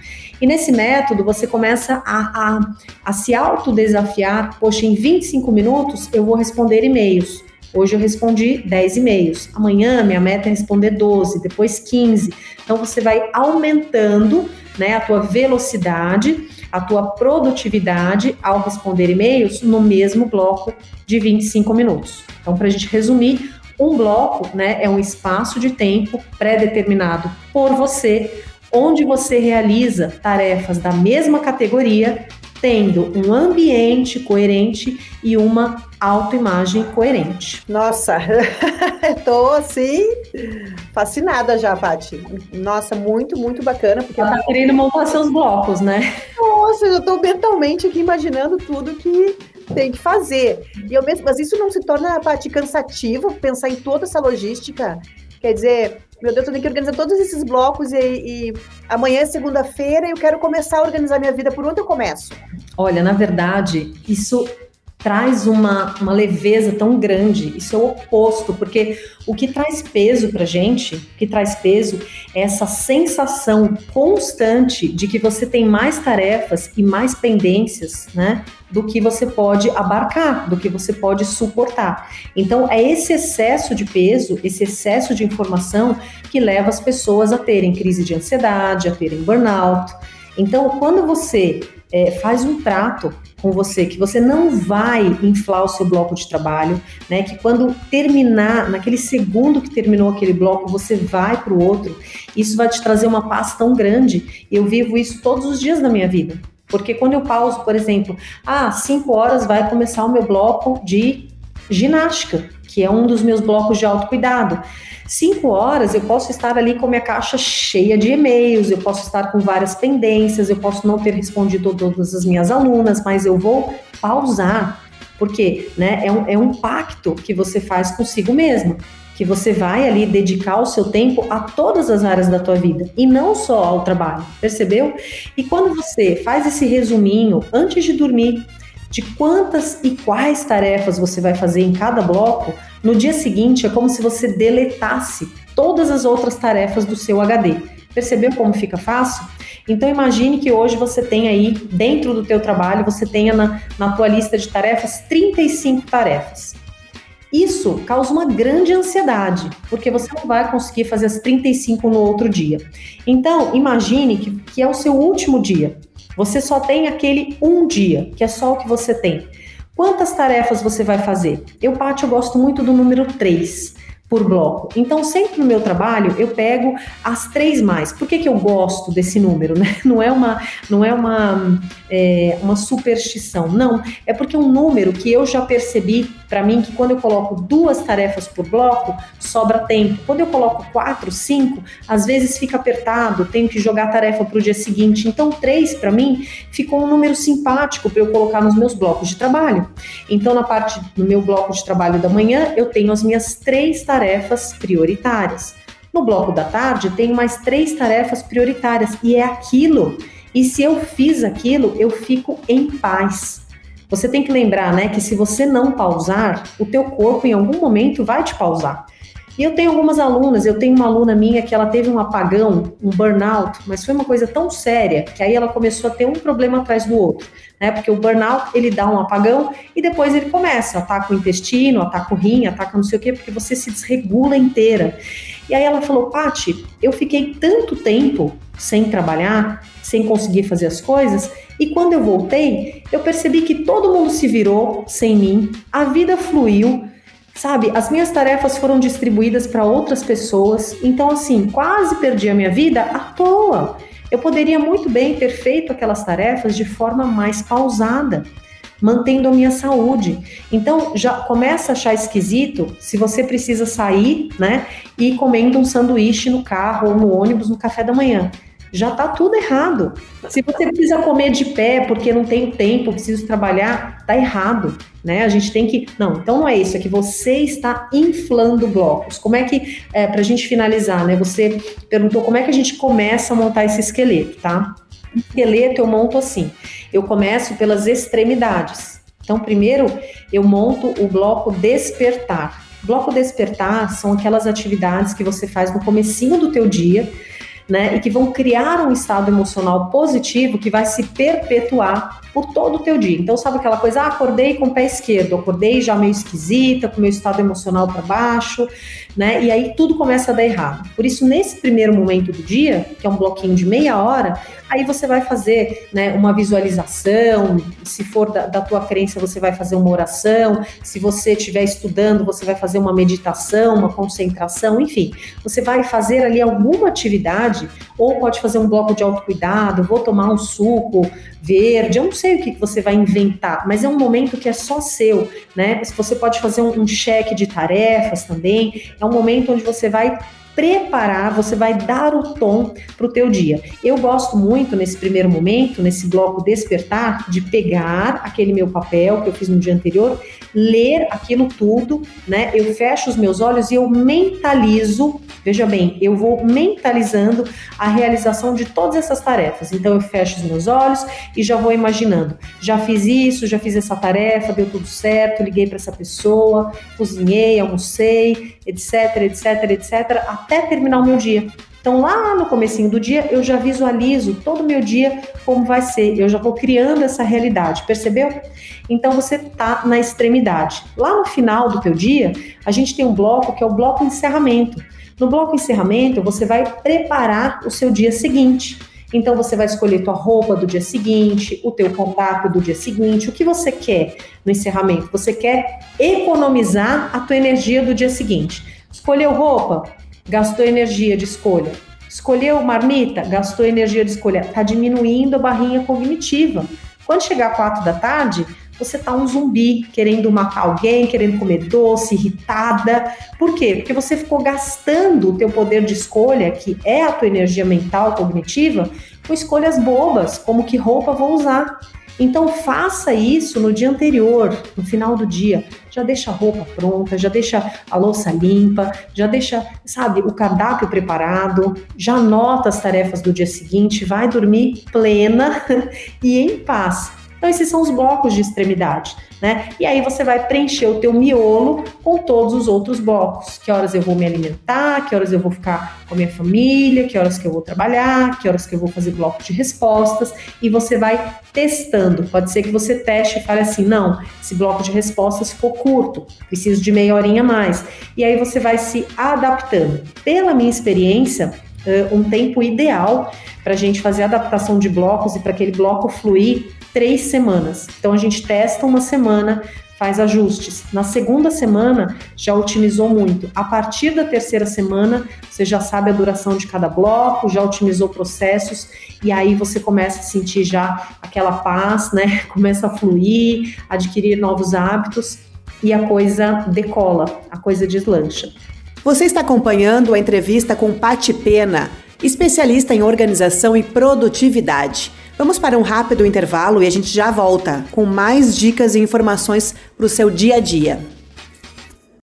E nesse método você começa a, a, a se autodesafiar, poxa, em 25 minutos eu vou responder e-mails. Hoje eu respondi 10 e-mails. Amanhã minha meta é responder 12, depois 15. Então você vai aumentando né, a tua velocidade, a tua produtividade ao responder e-mails no mesmo bloco de 25 minutos. Então, para a gente resumir, um bloco né, é um espaço de tempo pré-determinado por você, onde você realiza tarefas da mesma categoria tendo um ambiente coerente e uma autoimagem coerente. Nossa, <laughs> tô assim fascinada já, Paty. Nossa, muito, muito bacana. Porque Ela tá querendo montar seus blocos, né? Nossa, eu tô mentalmente aqui imaginando tudo que tem que fazer. E eu mesmo, mas isso não se torna, Paty, cansativo pensar em toda essa logística? Quer dizer, meu Deus, eu tenho que organizar todos esses blocos e, e amanhã é segunda-feira e eu quero começar a organizar minha vida. Por onde eu começo? Olha, na verdade, isso traz uma, uma leveza tão grande. Isso é o oposto, porque o que traz peso para gente, o que traz peso é essa sensação constante de que você tem mais tarefas e mais pendências, né? Do que você pode abarcar, do que você pode suportar. Então, é esse excesso de peso, esse excesso de informação que leva as pessoas a terem crise de ansiedade, a terem burnout. Então, quando você é, faz um trato com você, que você não vai inflar o seu bloco de trabalho, né? Que quando terminar, naquele segundo que terminou aquele bloco, você vai para o outro. Isso vai te trazer uma paz tão grande. Eu vivo isso todos os dias da minha vida. Porque quando eu pauso, por exemplo, ah, cinco horas vai começar o meu bloco de ginástica, que é um dos meus blocos de autocuidado. Cinco horas eu posso estar ali com minha caixa cheia de e-mails, eu posso estar com várias pendências, eu posso não ter respondido todas as minhas alunas, mas eu vou pausar, porque né, é, um, é um pacto que você faz consigo mesmo que você vai ali dedicar o seu tempo a todas as áreas da tua vida e não só ao trabalho, percebeu? E quando você faz esse resuminho antes de dormir, de quantas e quais tarefas você vai fazer em cada bloco, no dia seguinte é como se você deletasse todas as outras tarefas do seu HD. Percebeu como fica fácil? Então imagine que hoje você tem aí, dentro do teu trabalho, você tenha na, na tua lista de tarefas 35 tarefas. Isso causa uma grande ansiedade, porque você não vai conseguir fazer as 35 no outro dia. Então, imagine que, que é o seu último dia. Você só tem aquele um dia, que é só o que você tem. Quantas tarefas você vai fazer? Eu, Paty, eu gosto muito do número 3 por bloco. Então, sempre no meu trabalho, eu pego as três mais. Por que, que eu gosto desse número? Né? <laughs> Não é uma, não é uma, é, uma superstição, não. É porque é um número que eu já percebi para mim que quando eu coloco duas tarefas por bloco, sobra tempo. Quando eu coloco quatro, cinco, às vezes fica apertado, tenho que jogar a tarefa para o dia seguinte. Então, três, para mim, ficou um número simpático para eu colocar nos meus blocos de trabalho. Então, na parte do meu bloco de trabalho da manhã, eu tenho as minhas três tarefas tarefas prioritárias. No bloco da tarde, tenho mais três tarefas prioritárias e é aquilo. E se eu fiz aquilo, eu fico em paz. Você tem que lembrar, né, que se você não pausar, o teu corpo em algum momento vai te pausar. E eu tenho algumas alunas, eu tenho uma aluna minha que ela teve um apagão, um burnout, mas foi uma coisa tão séria que aí ela começou a ter um problema atrás do outro, né? Porque o burnout, ele dá um apagão e depois ele começa, ataca o intestino, ataca o rim, ataca não sei o quê, porque você se desregula inteira. E aí ela falou, Pati, eu fiquei tanto tempo sem trabalhar, sem conseguir fazer as coisas, e quando eu voltei, eu percebi que todo mundo se virou sem mim, a vida fluiu, Sabe, as minhas tarefas foram distribuídas para outras pessoas, então assim, quase perdi a minha vida à toa. Eu poderia muito bem ter feito aquelas tarefas de forma mais pausada, mantendo a minha saúde. Então, já começa a achar esquisito se você precisa sair, né, e comendo um sanduíche no carro ou no ônibus no café da manhã já está tudo errado. Se você precisa comer de pé porque não tem tempo, preciso trabalhar, está errado, né? A gente tem que. Não, então não é isso, é que você está inflando blocos. Como é que, é, para a gente finalizar, né? Você perguntou como é que a gente começa a montar esse esqueleto, tá? Esqueleto eu monto assim. Eu começo pelas extremidades. Então, primeiro eu monto o bloco despertar. Bloco despertar são aquelas atividades que você faz no comecinho do teu dia né? E que vão criar um estado emocional positivo que vai se perpetuar por todo o teu dia. Então, sabe aquela coisa, ah, acordei com o pé esquerdo, acordei já meio esquisita, com meu estado emocional para baixo, né? E aí tudo começa a dar errado. Por isso, nesse primeiro momento do dia, que é um bloquinho de meia hora, aí você vai fazer né, uma visualização, se for da, da tua crença, você vai fazer uma oração, se você estiver estudando, você vai fazer uma meditação, uma concentração, enfim, você vai fazer ali alguma atividade, ou pode fazer um bloco de autocuidado, vou tomar um suco verde, eu não sei o que você vai inventar, mas é um momento que é só seu, né? Você pode fazer um, um cheque de tarefas também, é um momento onde você vai preparar, você vai dar o tom para o teu dia. Eu gosto muito nesse primeiro momento, nesse bloco despertar, de pegar aquele meu papel que eu fiz no dia anterior, ler aquilo tudo, né? Eu fecho os meus olhos e eu mentalizo, veja bem, eu vou mentalizando a realização de todas essas tarefas. Então eu fecho os meus olhos e já vou imaginando, já fiz isso, já fiz essa tarefa, deu tudo certo, liguei para essa pessoa, cozinhei, almocei, etc, etc, etc, até terminar o meu dia. Então, lá no comecinho do dia, eu já visualizo todo o meu dia como vai ser. Eu já vou criando essa realidade, percebeu? Então, você está na extremidade. Lá no final do teu dia, a gente tem um bloco que é o bloco encerramento. No bloco encerramento, você vai preparar o seu dia seguinte. Então você vai escolher tua roupa do dia seguinte, o teu contato do dia seguinte, o que você quer no encerramento? Você quer economizar a tua energia do dia seguinte. Escolheu roupa? gastou energia de escolha. Escolheu marmita, gastou energia de escolha. Está diminuindo a barrinha cognitiva. Quando chegar às quatro da tarde, você tá um zumbi, querendo matar alguém, querendo comer doce, irritada. Por quê? Porque você ficou gastando o teu poder de escolha, que é a tua energia mental cognitiva, com escolhas bobas, como que roupa vou usar. Então faça isso no dia anterior, no final do dia. Já deixa a roupa pronta, já deixa a louça limpa, já deixa, sabe, o cardápio preparado, já anota as tarefas do dia seguinte, vai dormir plena <laughs> e em paz. Então esses são os blocos de extremidade, né? E aí você vai preencher o teu miolo com todos os outros blocos. Que horas eu vou me alimentar, que horas eu vou ficar com a minha família, que horas que eu vou trabalhar, que horas que eu vou fazer bloco de respostas e você vai testando. Pode ser que você teste e fale assim: "Não, esse bloco de respostas ficou curto, preciso de meia horinha a mais". E aí você vai se adaptando. Pela minha experiência, um tempo ideal para a gente fazer adaptação de blocos e para aquele bloco fluir três semanas. Então a gente testa uma semana, faz ajustes. Na segunda semana já otimizou muito. A partir da terceira semana você já sabe a duração de cada bloco, já otimizou processos e aí você começa a sentir já aquela paz, né? <laughs> Começa a fluir, adquirir novos hábitos e a coisa decola, a coisa deslancha. Você está acompanhando a entrevista com Pati Pena, especialista em organização e produtividade. Vamos para um rápido intervalo e a gente já volta com mais dicas e informações para o seu dia a dia.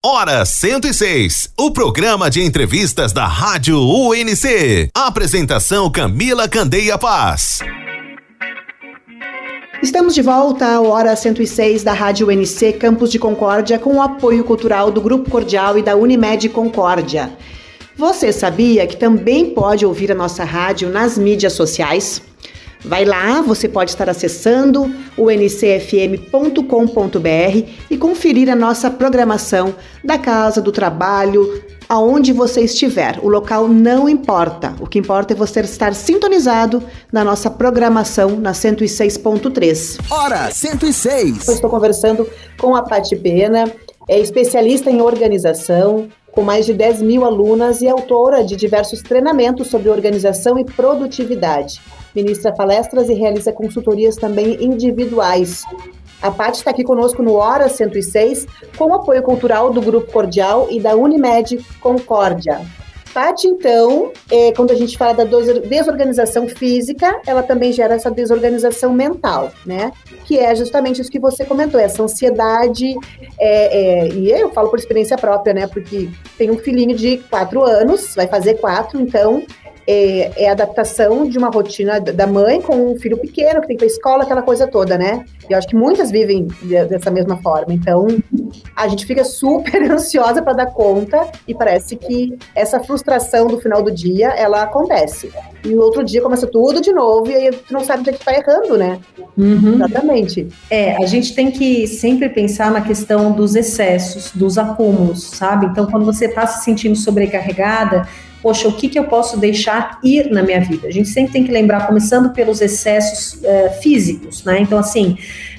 Hora 106, o programa de entrevistas da Rádio UNC. Apresentação Camila Candeia Paz. Estamos de volta à Hora 106 da Rádio UNC Campus de Concórdia com o apoio cultural do Grupo Cordial e da Unimed Concórdia. Você sabia que também pode ouvir a nossa rádio nas mídias sociais? Vai lá, você pode estar acessando o ncfm.com.br e conferir a nossa programação da casa, do trabalho, aonde você estiver. O local não importa. O que importa é você estar sintonizado na nossa programação na 106.3. Hora 106. Eu estou conversando com a Pati Pena, é especialista em organização, com mais de 10 mil alunas e autora de diversos treinamentos sobre organização e produtividade. Ministra palestras e realiza consultorias também individuais. A Paty está aqui conosco no Hora 106, com apoio cultural do Grupo Cordial e da Unimed Concórdia. Paty, então, é, quando a gente fala da desorganização física, ela também gera essa desorganização mental, né? Que é justamente isso que você comentou, essa ansiedade. É, é, e eu falo por experiência própria, né? Porque tem um filhinho de quatro anos, vai fazer quatro, então é, é, a adaptação de uma rotina da mãe com um filho pequeno que tem que ir para escola, aquela coisa toda, né? E eu acho que muitas vivem dessa mesma forma. Então, a gente fica super <laughs> ansiosa para dar conta e parece que essa frustração do final do dia, ela acontece. E o outro dia começa tudo de novo e aí tu não sabe onde é que tá errando, né? Uhum. Exatamente. É, a gente tem que sempre pensar na questão dos excessos, dos acúmulos, sabe? Então, quando você está se sentindo sobrecarregada, poxa, o que, que eu posso deixar ir na minha vida? A gente sempre tem que lembrar, começando pelos excessos uh, físicos, né? Então, assim,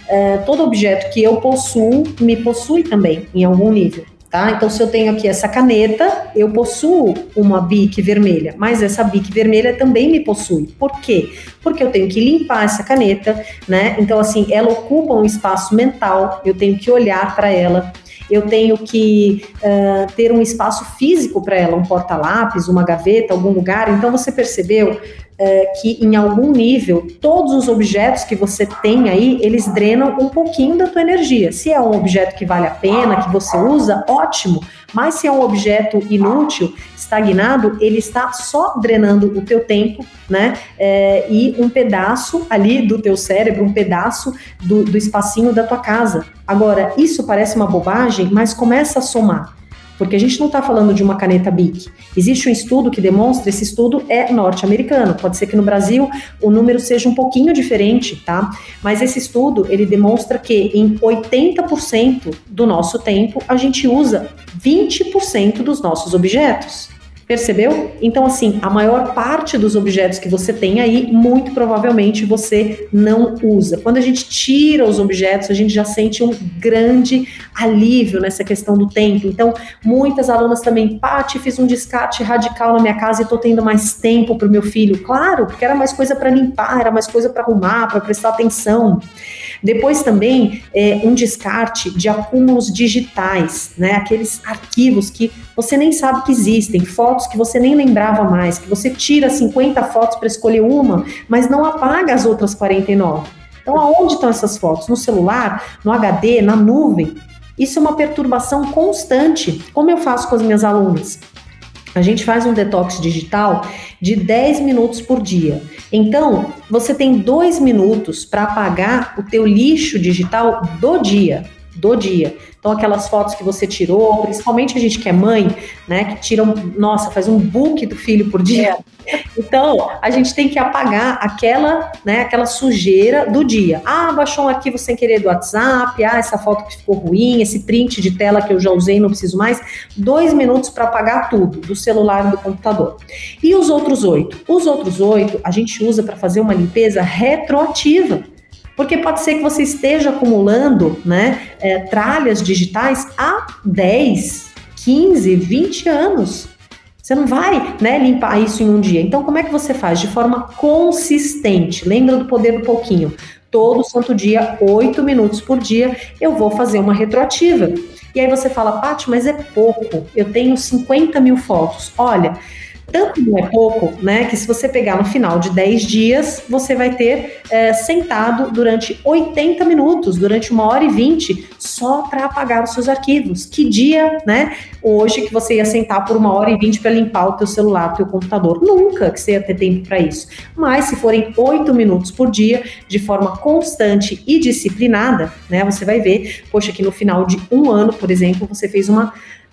uh, todo objeto que eu possuo me possui também, em algum nível. Tá? Então, se eu tenho aqui essa caneta, eu possuo uma bique vermelha, mas essa bique vermelha também me possui. Por quê? Porque eu tenho que limpar essa caneta, né? Então, assim, ela ocupa um espaço mental, eu tenho que olhar para ela, eu tenho que uh, ter um espaço físico para ela, um porta-lápis, uma gaveta, algum lugar. Então você percebeu uh, que em algum nível todos os objetos que você tem aí, eles drenam um pouquinho da tua energia. Se é um objeto que vale a pena, que você usa, ótimo. Mas se é um objeto inútil, estagnado, ele está só drenando o teu tempo, né? É, e um pedaço ali do teu cérebro, um pedaço do, do espacinho da tua casa. Agora, isso parece uma bobagem, mas começa a somar. Porque a gente não está falando de uma caneta BIC. Existe um estudo que demonstra, esse estudo é norte-americano. Pode ser que no Brasil o número seja um pouquinho diferente, tá? Mas esse estudo, ele demonstra que em 80% do nosso tempo a gente usa 20% dos nossos objetos. Percebeu? Então, assim, a maior parte dos objetos que você tem aí, muito provavelmente você não usa. Quando a gente tira os objetos, a gente já sente um grande alívio nessa questão do tempo. Então, muitas alunas também, Pati, fiz um descarte radical na minha casa e estou tendo mais tempo para o meu filho. Claro, porque era mais coisa para limpar, era mais coisa para arrumar, para prestar atenção. Depois também é, um descarte de acúmulos digitais, né? Aqueles arquivos que você nem sabe que existem, fotos que você nem lembrava mais, que você tira 50 fotos para escolher uma, mas não apaga as outras 49. Então, aonde estão essas fotos? No celular, no HD, na nuvem? Isso é uma perturbação constante. Como eu faço com as minhas alunas? A gente faz um detox digital de 10 minutos por dia. Então, você tem dois minutos para apagar o teu lixo digital do dia, do dia. Então, aquelas fotos que você tirou, principalmente a gente que é mãe, né, que tira, um, nossa, faz um book do filho por dia. Então, a gente tem que apagar aquela, né, aquela sujeira do dia. Ah, baixou um arquivo sem querer do WhatsApp, ah, essa foto que ficou ruim, esse print de tela que eu já usei, não preciso mais. Dois minutos para apagar tudo, do celular e do computador. E os outros oito? Os outros oito a gente usa para fazer uma limpeza retroativa. Porque pode ser que você esteja acumulando né, é, tralhas digitais há 10, 15, 20 anos. Você não vai né, limpar isso em um dia. Então, como é que você faz? De forma consistente. Lembra do poder do pouquinho. Todo santo dia, 8 minutos por dia, eu vou fazer uma retroativa. E aí você fala, Paty, mas é pouco. Eu tenho 50 mil fotos. Olha, tanto não é pouco, né? Que se você pegar no final de 10 dias, você vai ter é, sentado durante 80 minutos, durante uma hora e 20, só para apagar os seus arquivos. Que dia, né? Hoje que você ia sentar por uma hora e 20 para limpar o teu celular, o teu computador. Nunca que você ia ter tempo para isso. Mas se forem 8 minutos por dia, de forma constante e disciplinada, né? Você vai ver, poxa, que no final de um ano, por exemplo, você fez uma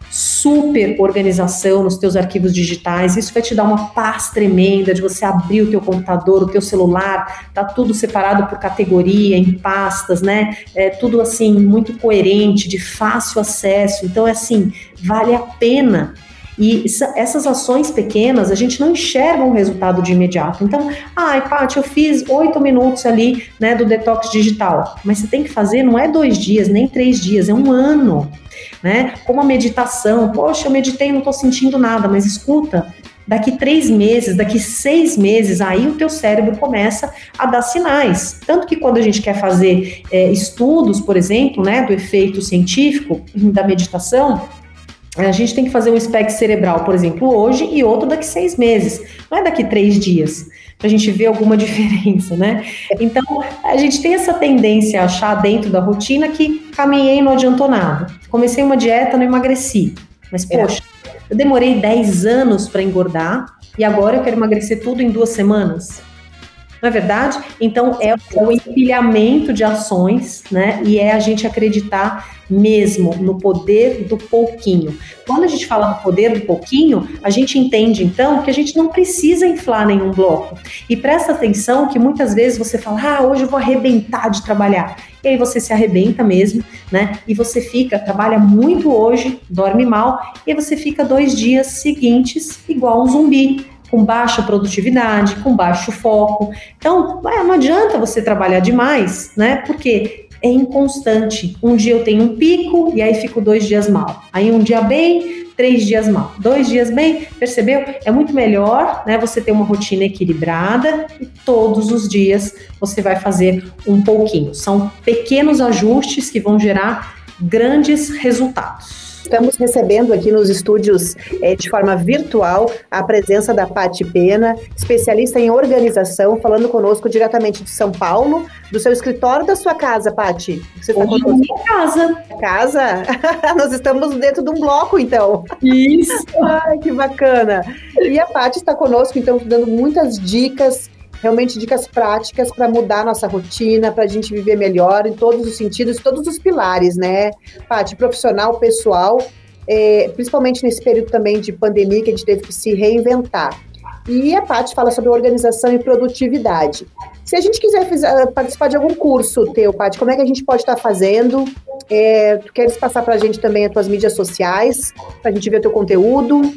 super organização nos teus arquivos digitais. Isso vai te dar uma paz tremenda de você abrir o teu computador, o teu celular, tá tudo separado por categoria, em pastas, né? É tudo assim muito coerente, de fácil acesso. Então é assim, vale a pena e essas ações pequenas, a gente não enxerga um resultado de imediato. Então, ai, Paty, eu fiz oito minutos ali, né, do detox digital. Mas você tem que fazer, não é dois dias, nem três dias, é um ano né? Como a meditação, poxa, eu meditei e não estou sentindo nada, mas escuta, daqui três meses, daqui seis meses, aí o teu cérebro começa a dar sinais. Tanto que quando a gente quer fazer é, estudos, por exemplo, né, do efeito científico da meditação, a gente tem que fazer um SPEC cerebral, por exemplo, hoje e outro daqui seis meses, não é daqui três dias para a gente ver alguma <laughs> diferença, né? Então, a gente tem essa tendência a achar dentro da rotina que caminhei e não adiantou nada. Comecei uma dieta, não emagreci. Mas, é. poxa, eu demorei 10 anos para engordar e agora eu quero emagrecer tudo em duas semanas. Não é verdade? Então é o empilhamento de ações, né? E é a gente acreditar mesmo no poder do pouquinho. Quando a gente fala no poder do pouquinho, a gente entende então que a gente não precisa inflar nenhum bloco. E presta atenção que muitas vezes você fala: "Ah, hoje eu vou arrebentar de trabalhar". E aí você se arrebenta mesmo, né? E você fica, trabalha muito hoje, dorme mal, e você fica dois dias seguintes igual um zumbi com baixa produtividade, com baixo foco. Então, não adianta você trabalhar demais, né? Porque é inconstante. Um dia eu tenho um pico e aí fico dois dias mal. Aí um dia bem, três dias mal. Dois dias bem, percebeu? É muito melhor, né? Você ter uma rotina equilibrada e todos os dias você vai fazer um pouquinho. São pequenos ajustes que vão gerar grandes resultados. Estamos recebendo aqui nos estúdios é, de forma virtual a presença da Pati Pena, especialista em organização, falando conosco diretamente de São Paulo, do seu escritório da sua casa, Pati. Você está conosco? Minha casa. Casa? <laughs> Nós estamos dentro de um bloco, então. Isso. <laughs> Ai, que bacana. E a Pati está conosco, então, dando muitas dicas realmente dicas práticas para mudar nossa rotina, para a gente viver melhor em todos os sentidos, todos os pilares, né? Parte profissional, pessoal, é, principalmente nesse período também de pandemia que a gente teve que se reinventar. E a Paty fala sobre organização e produtividade. Se a gente quiser ah, participar de algum curso teu, Paty, como é que a gente pode estar fazendo? É, tu queres passar para a gente também as tuas mídias sociais, para a gente ver teu conteúdo?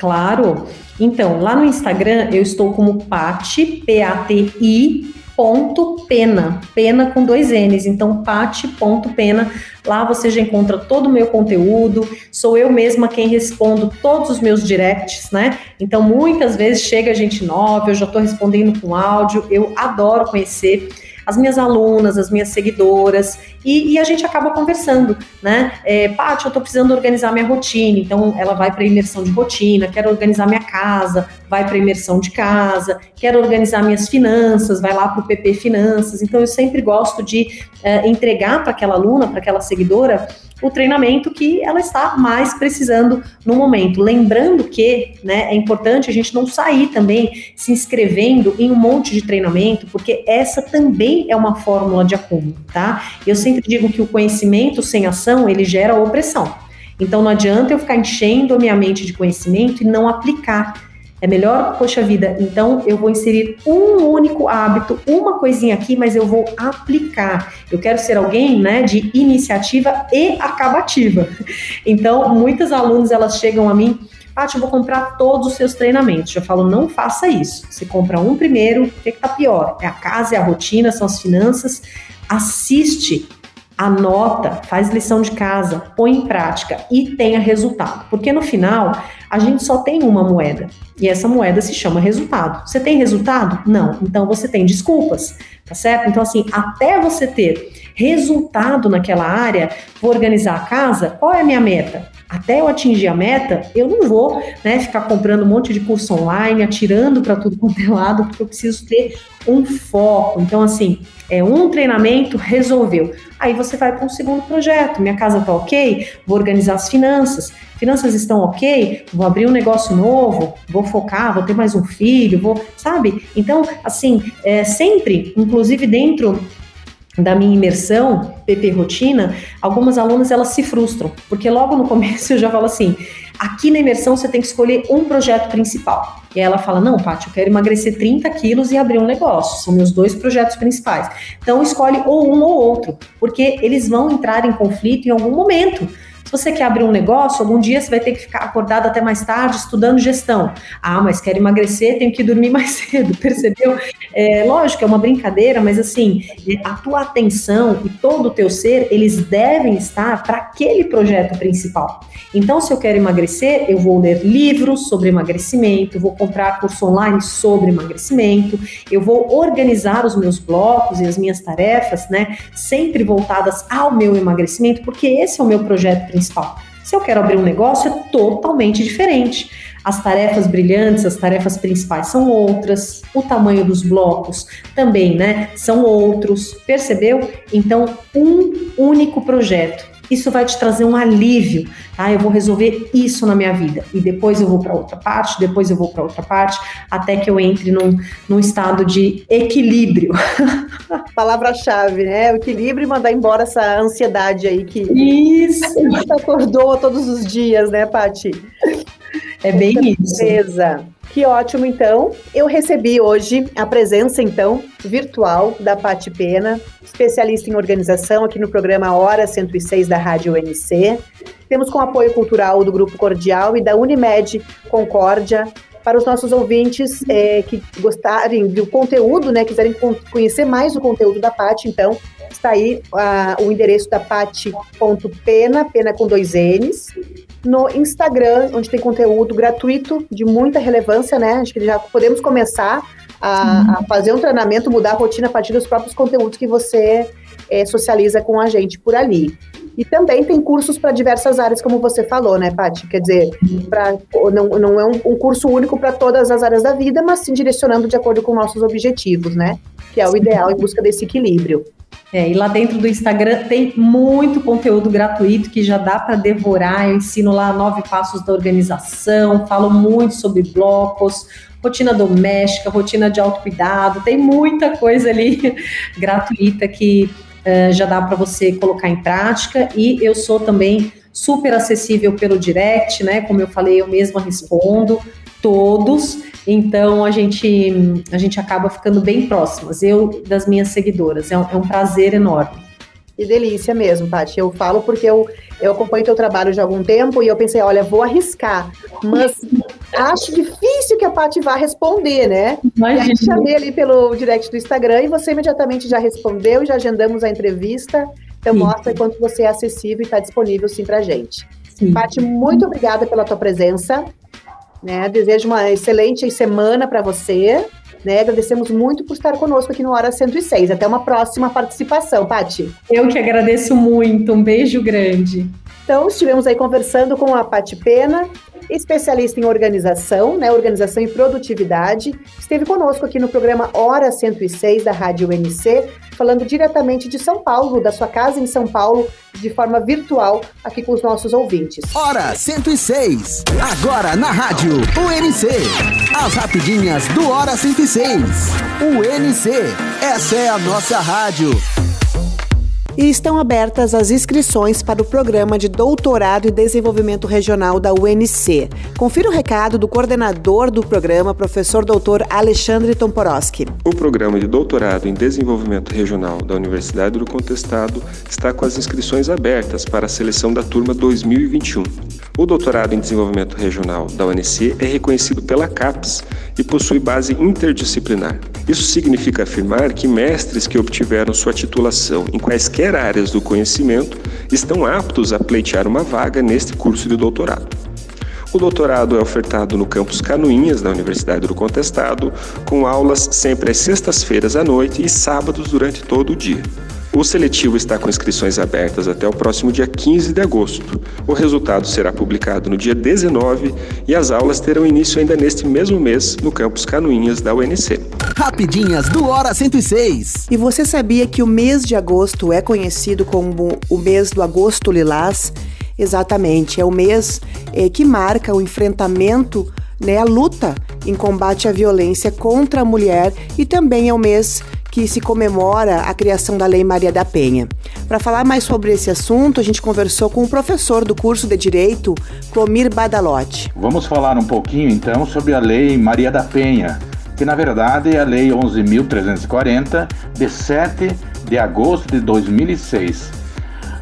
Claro. Então, lá no Instagram eu estou como Pati, P-A-T-I, ponto pena, pena com dois N's, então pati.pena, lá você já encontra todo o meu conteúdo, sou eu mesma quem respondo todos os meus directs, né? Então muitas vezes chega gente nova, eu já estou respondendo com áudio, eu adoro conhecer as minhas alunas, as minhas seguidoras, e, e a gente acaba conversando, né? É, eu tô precisando organizar minha rotina, então ela vai para imersão de rotina, quero organizar minha casa, vai para imersão de casa, quero organizar minhas finanças, vai lá para o PP Finanças. Então, eu sempre gosto de uh, entregar para aquela aluna, para aquela seguidora, o treinamento que ela está mais precisando no momento. Lembrando que né, é importante a gente não sair também se inscrevendo em um monte de treinamento, porque essa também é uma fórmula de acúmulo, tá? Eu sempre digo que o conhecimento sem ação, ele gera opressão. Então não adianta eu ficar enchendo a minha mente de conhecimento e não aplicar. É melhor, poxa vida, então eu vou inserir um único hábito, uma coisinha aqui, mas eu vou aplicar. Eu quero ser alguém, né, de iniciativa e acabativa. Então, muitas alunas elas chegam a mim, Paty, eu vou comprar todos os seus treinamentos. Eu falo, não faça isso. Você compra um primeiro, o que, que tá pior? É a casa, é a rotina, são as finanças. Assiste anota, faz lição de casa, põe em prática e tenha resultado. Porque no final, a gente só tem uma moeda e essa moeda se chama resultado. Você tem resultado? Não. Então você tem desculpas, tá certo? Então, assim, até você ter resultado naquela área, vou organizar a casa, qual é a minha meta? Até eu atingir a meta, eu não vou né, ficar comprando um monte de curso online, atirando para tudo quanto é lado, porque eu preciso ter um foco. Então, assim, é um treinamento, resolveu. Aí você vai para um segundo projeto. Minha casa está ok, vou organizar as finanças. Finanças estão ok, vou abrir um negócio novo, vou focar, vou ter mais um filho, vou, sabe? Então, assim, é, sempre, inclusive dentro da minha imersão, PP Rotina, algumas alunas elas se frustram, porque logo no começo eu já falo assim, aqui na imersão você tem que escolher um projeto principal. E ela fala, não, Paty, eu quero emagrecer 30 quilos e abrir um negócio, são meus dois projetos principais. Então escolhe ou um ou outro, porque eles vão entrar em conflito em algum momento. Se você quer abrir um negócio, algum dia você vai ter que ficar acordado até mais tarde estudando gestão. Ah, mas quero emagrecer, tenho que dormir <laughs> mais cedo, percebeu? É, lógico, é uma brincadeira, mas assim, a tua atenção e todo o teu ser, eles devem estar para aquele projeto principal. Então, se eu quero emagrecer, eu vou ler livros sobre emagrecimento, vou comprar curso online sobre emagrecimento, eu vou organizar os meus blocos e as minhas tarefas, né, sempre voltadas ao meu emagrecimento, porque esse é o meu projeto principal principal. Se eu quero abrir um negócio, é totalmente diferente. As tarefas brilhantes, as tarefas principais são outras, o tamanho dos blocos também, né? São outros, percebeu? Então, um único projeto isso vai te trazer um alívio, tá? Eu vou resolver isso na minha vida e depois eu vou para outra parte, depois eu vou para outra parte, até que eu entre num, num estado de equilíbrio. <laughs> Palavra-chave, né? O equilíbrio e mandar embora essa ansiedade aí que isso <laughs> acordou todos os dias, né, Pati? É bem Com isso. Certeza. Que ótimo, então. Eu recebi hoje a presença, então, virtual da Pati Pena, especialista em organização aqui no programa Hora 106 da Rádio UNC. Temos com apoio cultural do Grupo Cordial e da Unimed Concórdia. Para os nossos ouvintes é, que gostarem do conteúdo, né, quiserem conhecer mais o conteúdo da Pati, então, está aí o endereço da pati.pena, pena com dois N's, no Instagram, onde tem conteúdo gratuito de muita relevância, né? Acho que já podemos começar a, a fazer um treinamento, mudar a rotina a partir dos próprios conteúdos que você é, socializa com a gente por ali. E também tem cursos para diversas áreas, como você falou, né, Paty? Quer dizer, pra, não, não é um, um curso único para todas as áreas da vida, mas sim direcionando de acordo com nossos objetivos, né? Que é o ideal em busca desse equilíbrio. É, e lá dentro do Instagram tem muito conteúdo gratuito que já dá para devorar. Eu ensino lá nove passos da organização, falo muito sobre blocos, rotina doméstica, rotina de autocuidado, tem muita coisa ali <laughs> gratuita que uh, já dá para você colocar em prática. E eu sou também super acessível pelo direct, né? Como eu falei, eu mesma respondo todos. Então a gente a gente acaba ficando bem próximas, eu das minhas seguidoras. É um, é um prazer enorme. Que delícia mesmo, Paty. Eu falo porque eu, eu acompanho teu trabalho já há algum tempo e eu pensei, olha, vou arriscar, mas acho difícil que a Paty vá responder, né? Imagina. E aí chamei ali pelo direct do Instagram e você imediatamente já respondeu, já agendamos a entrevista. Então sim. mostra quanto você é acessível e está disponível sim para gente. Sim. Paty, muito obrigada pela tua presença. Né? Desejo uma excelente semana para você. Né? Agradecemos muito por estar conosco aqui no Hora 106. Até uma próxima participação, Pati. Eu que agradeço muito. Um beijo grande. Então, estivemos aí conversando com a Pati Pena, especialista em organização, né, organização e produtividade, esteve conosco aqui no programa Hora 106 da Rádio UNC, falando diretamente de São Paulo, da sua casa em São Paulo, de forma virtual, aqui com os nossos ouvintes. Hora 106, agora na Rádio UNC. As rapidinhas do Hora 106. UNC, essa é a nossa rádio e estão abertas as inscrições para o Programa de Doutorado em Desenvolvimento Regional da UNC. Confira o recado do coordenador do programa, professor doutor Alexandre Tomporowski. O Programa de Doutorado em Desenvolvimento Regional da Universidade do Contestado está com as inscrições abertas para a seleção da turma 2021. O doutorado em desenvolvimento regional da UNC é reconhecido pela CAPES e possui base interdisciplinar. Isso significa afirmar que mestres que obtiveram sua titulação em quaisquer áreas do conhecimento estão aptos a pleitear uma vaga neste curso de doutorado. O doutorado é ofertado no campus Canoinhas da Universidade do Contestado, com aulas sempre às sextas-feiras à noite e sábados durante todo o dia. O seletivo está com inscrições abertas até o próximo dia 15 de agosto. O resultado será publicado no dia 19 e as aulas terão início ainda neste mesmo mês no campus Canoinhas da UNC. Rapidinhas do Hora 106. E você sabia que o mês de agosto é conhecido como o mês do agosto lilás? Exatamente, é o mês é, que marca o enfrentamento, né, a luta em combate à violência contra a mulher e também é o mês que se comemora a criação da Lei Maria da Penha. Para falar mais sobre esse assunto, a gente conversou com o professor do curso de Direito, Clomir Badalotti. Vamos falar um pouquinho então sobre a Lei Maria da Penha, que na verdade é a Lei 11.340, de 7 de agosto de 2006.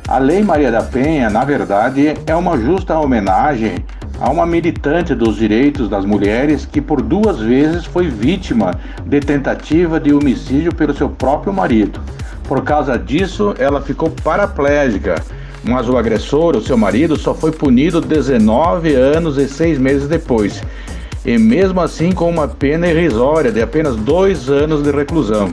A Lei Maria da Penha, na verdade, é uma justa homenagem a uma militante dos direitos das mulheres que por duas vezes foi vítima de tentativa de homicídio pelo seu próprio marido. Por causa disso, ela ficou paraplégica, mas o agressor, o seu marido, só foi punido 19 anos e 6 meses depois, e mesmo assim com uma pena irrisória de apenas dois anos de reclusão.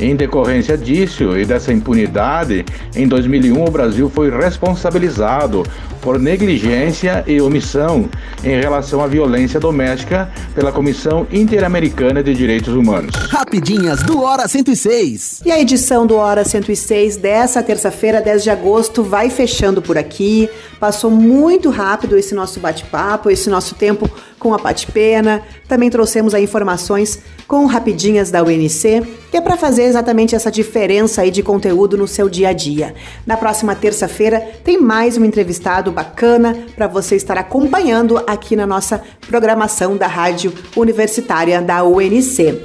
Em decorrência disso e dessa impunidade, em 2001 o Brasil foi responsabilizado por negligência e omissão em relação à violência doméstica pela Comissão Interamericana de Direitos Humanos. Rapidinhas do Hora 106. E a edição do Hora 106 dessa terça-feira, 10 de agosto, vai fechando por aqui. Passou muito rápido esse nosso bate-papo, esse nosso tempo com a Pati Pena. Também trouxemos aí informações com rapidinhas da UNC, que é para fazer exatamente essa diferença aí de conteúdo no seu dia a dia. Na próxima terça-feira tem mais um entrevistado bacana para você estar acompanhando aqui na nossa programação da Rádio Universitária da UNC.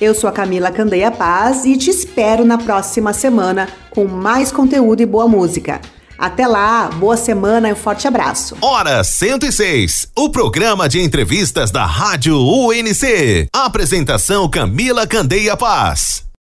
Eu sou a Camila Candeia Paz e te espero na próxima semana com mais conteúdo e boa música. Até lá, boa semana e um forte abraço. Hora 106, o programa de entrevistas da Rádio UNC. Apresentação Camila Candeia Paz.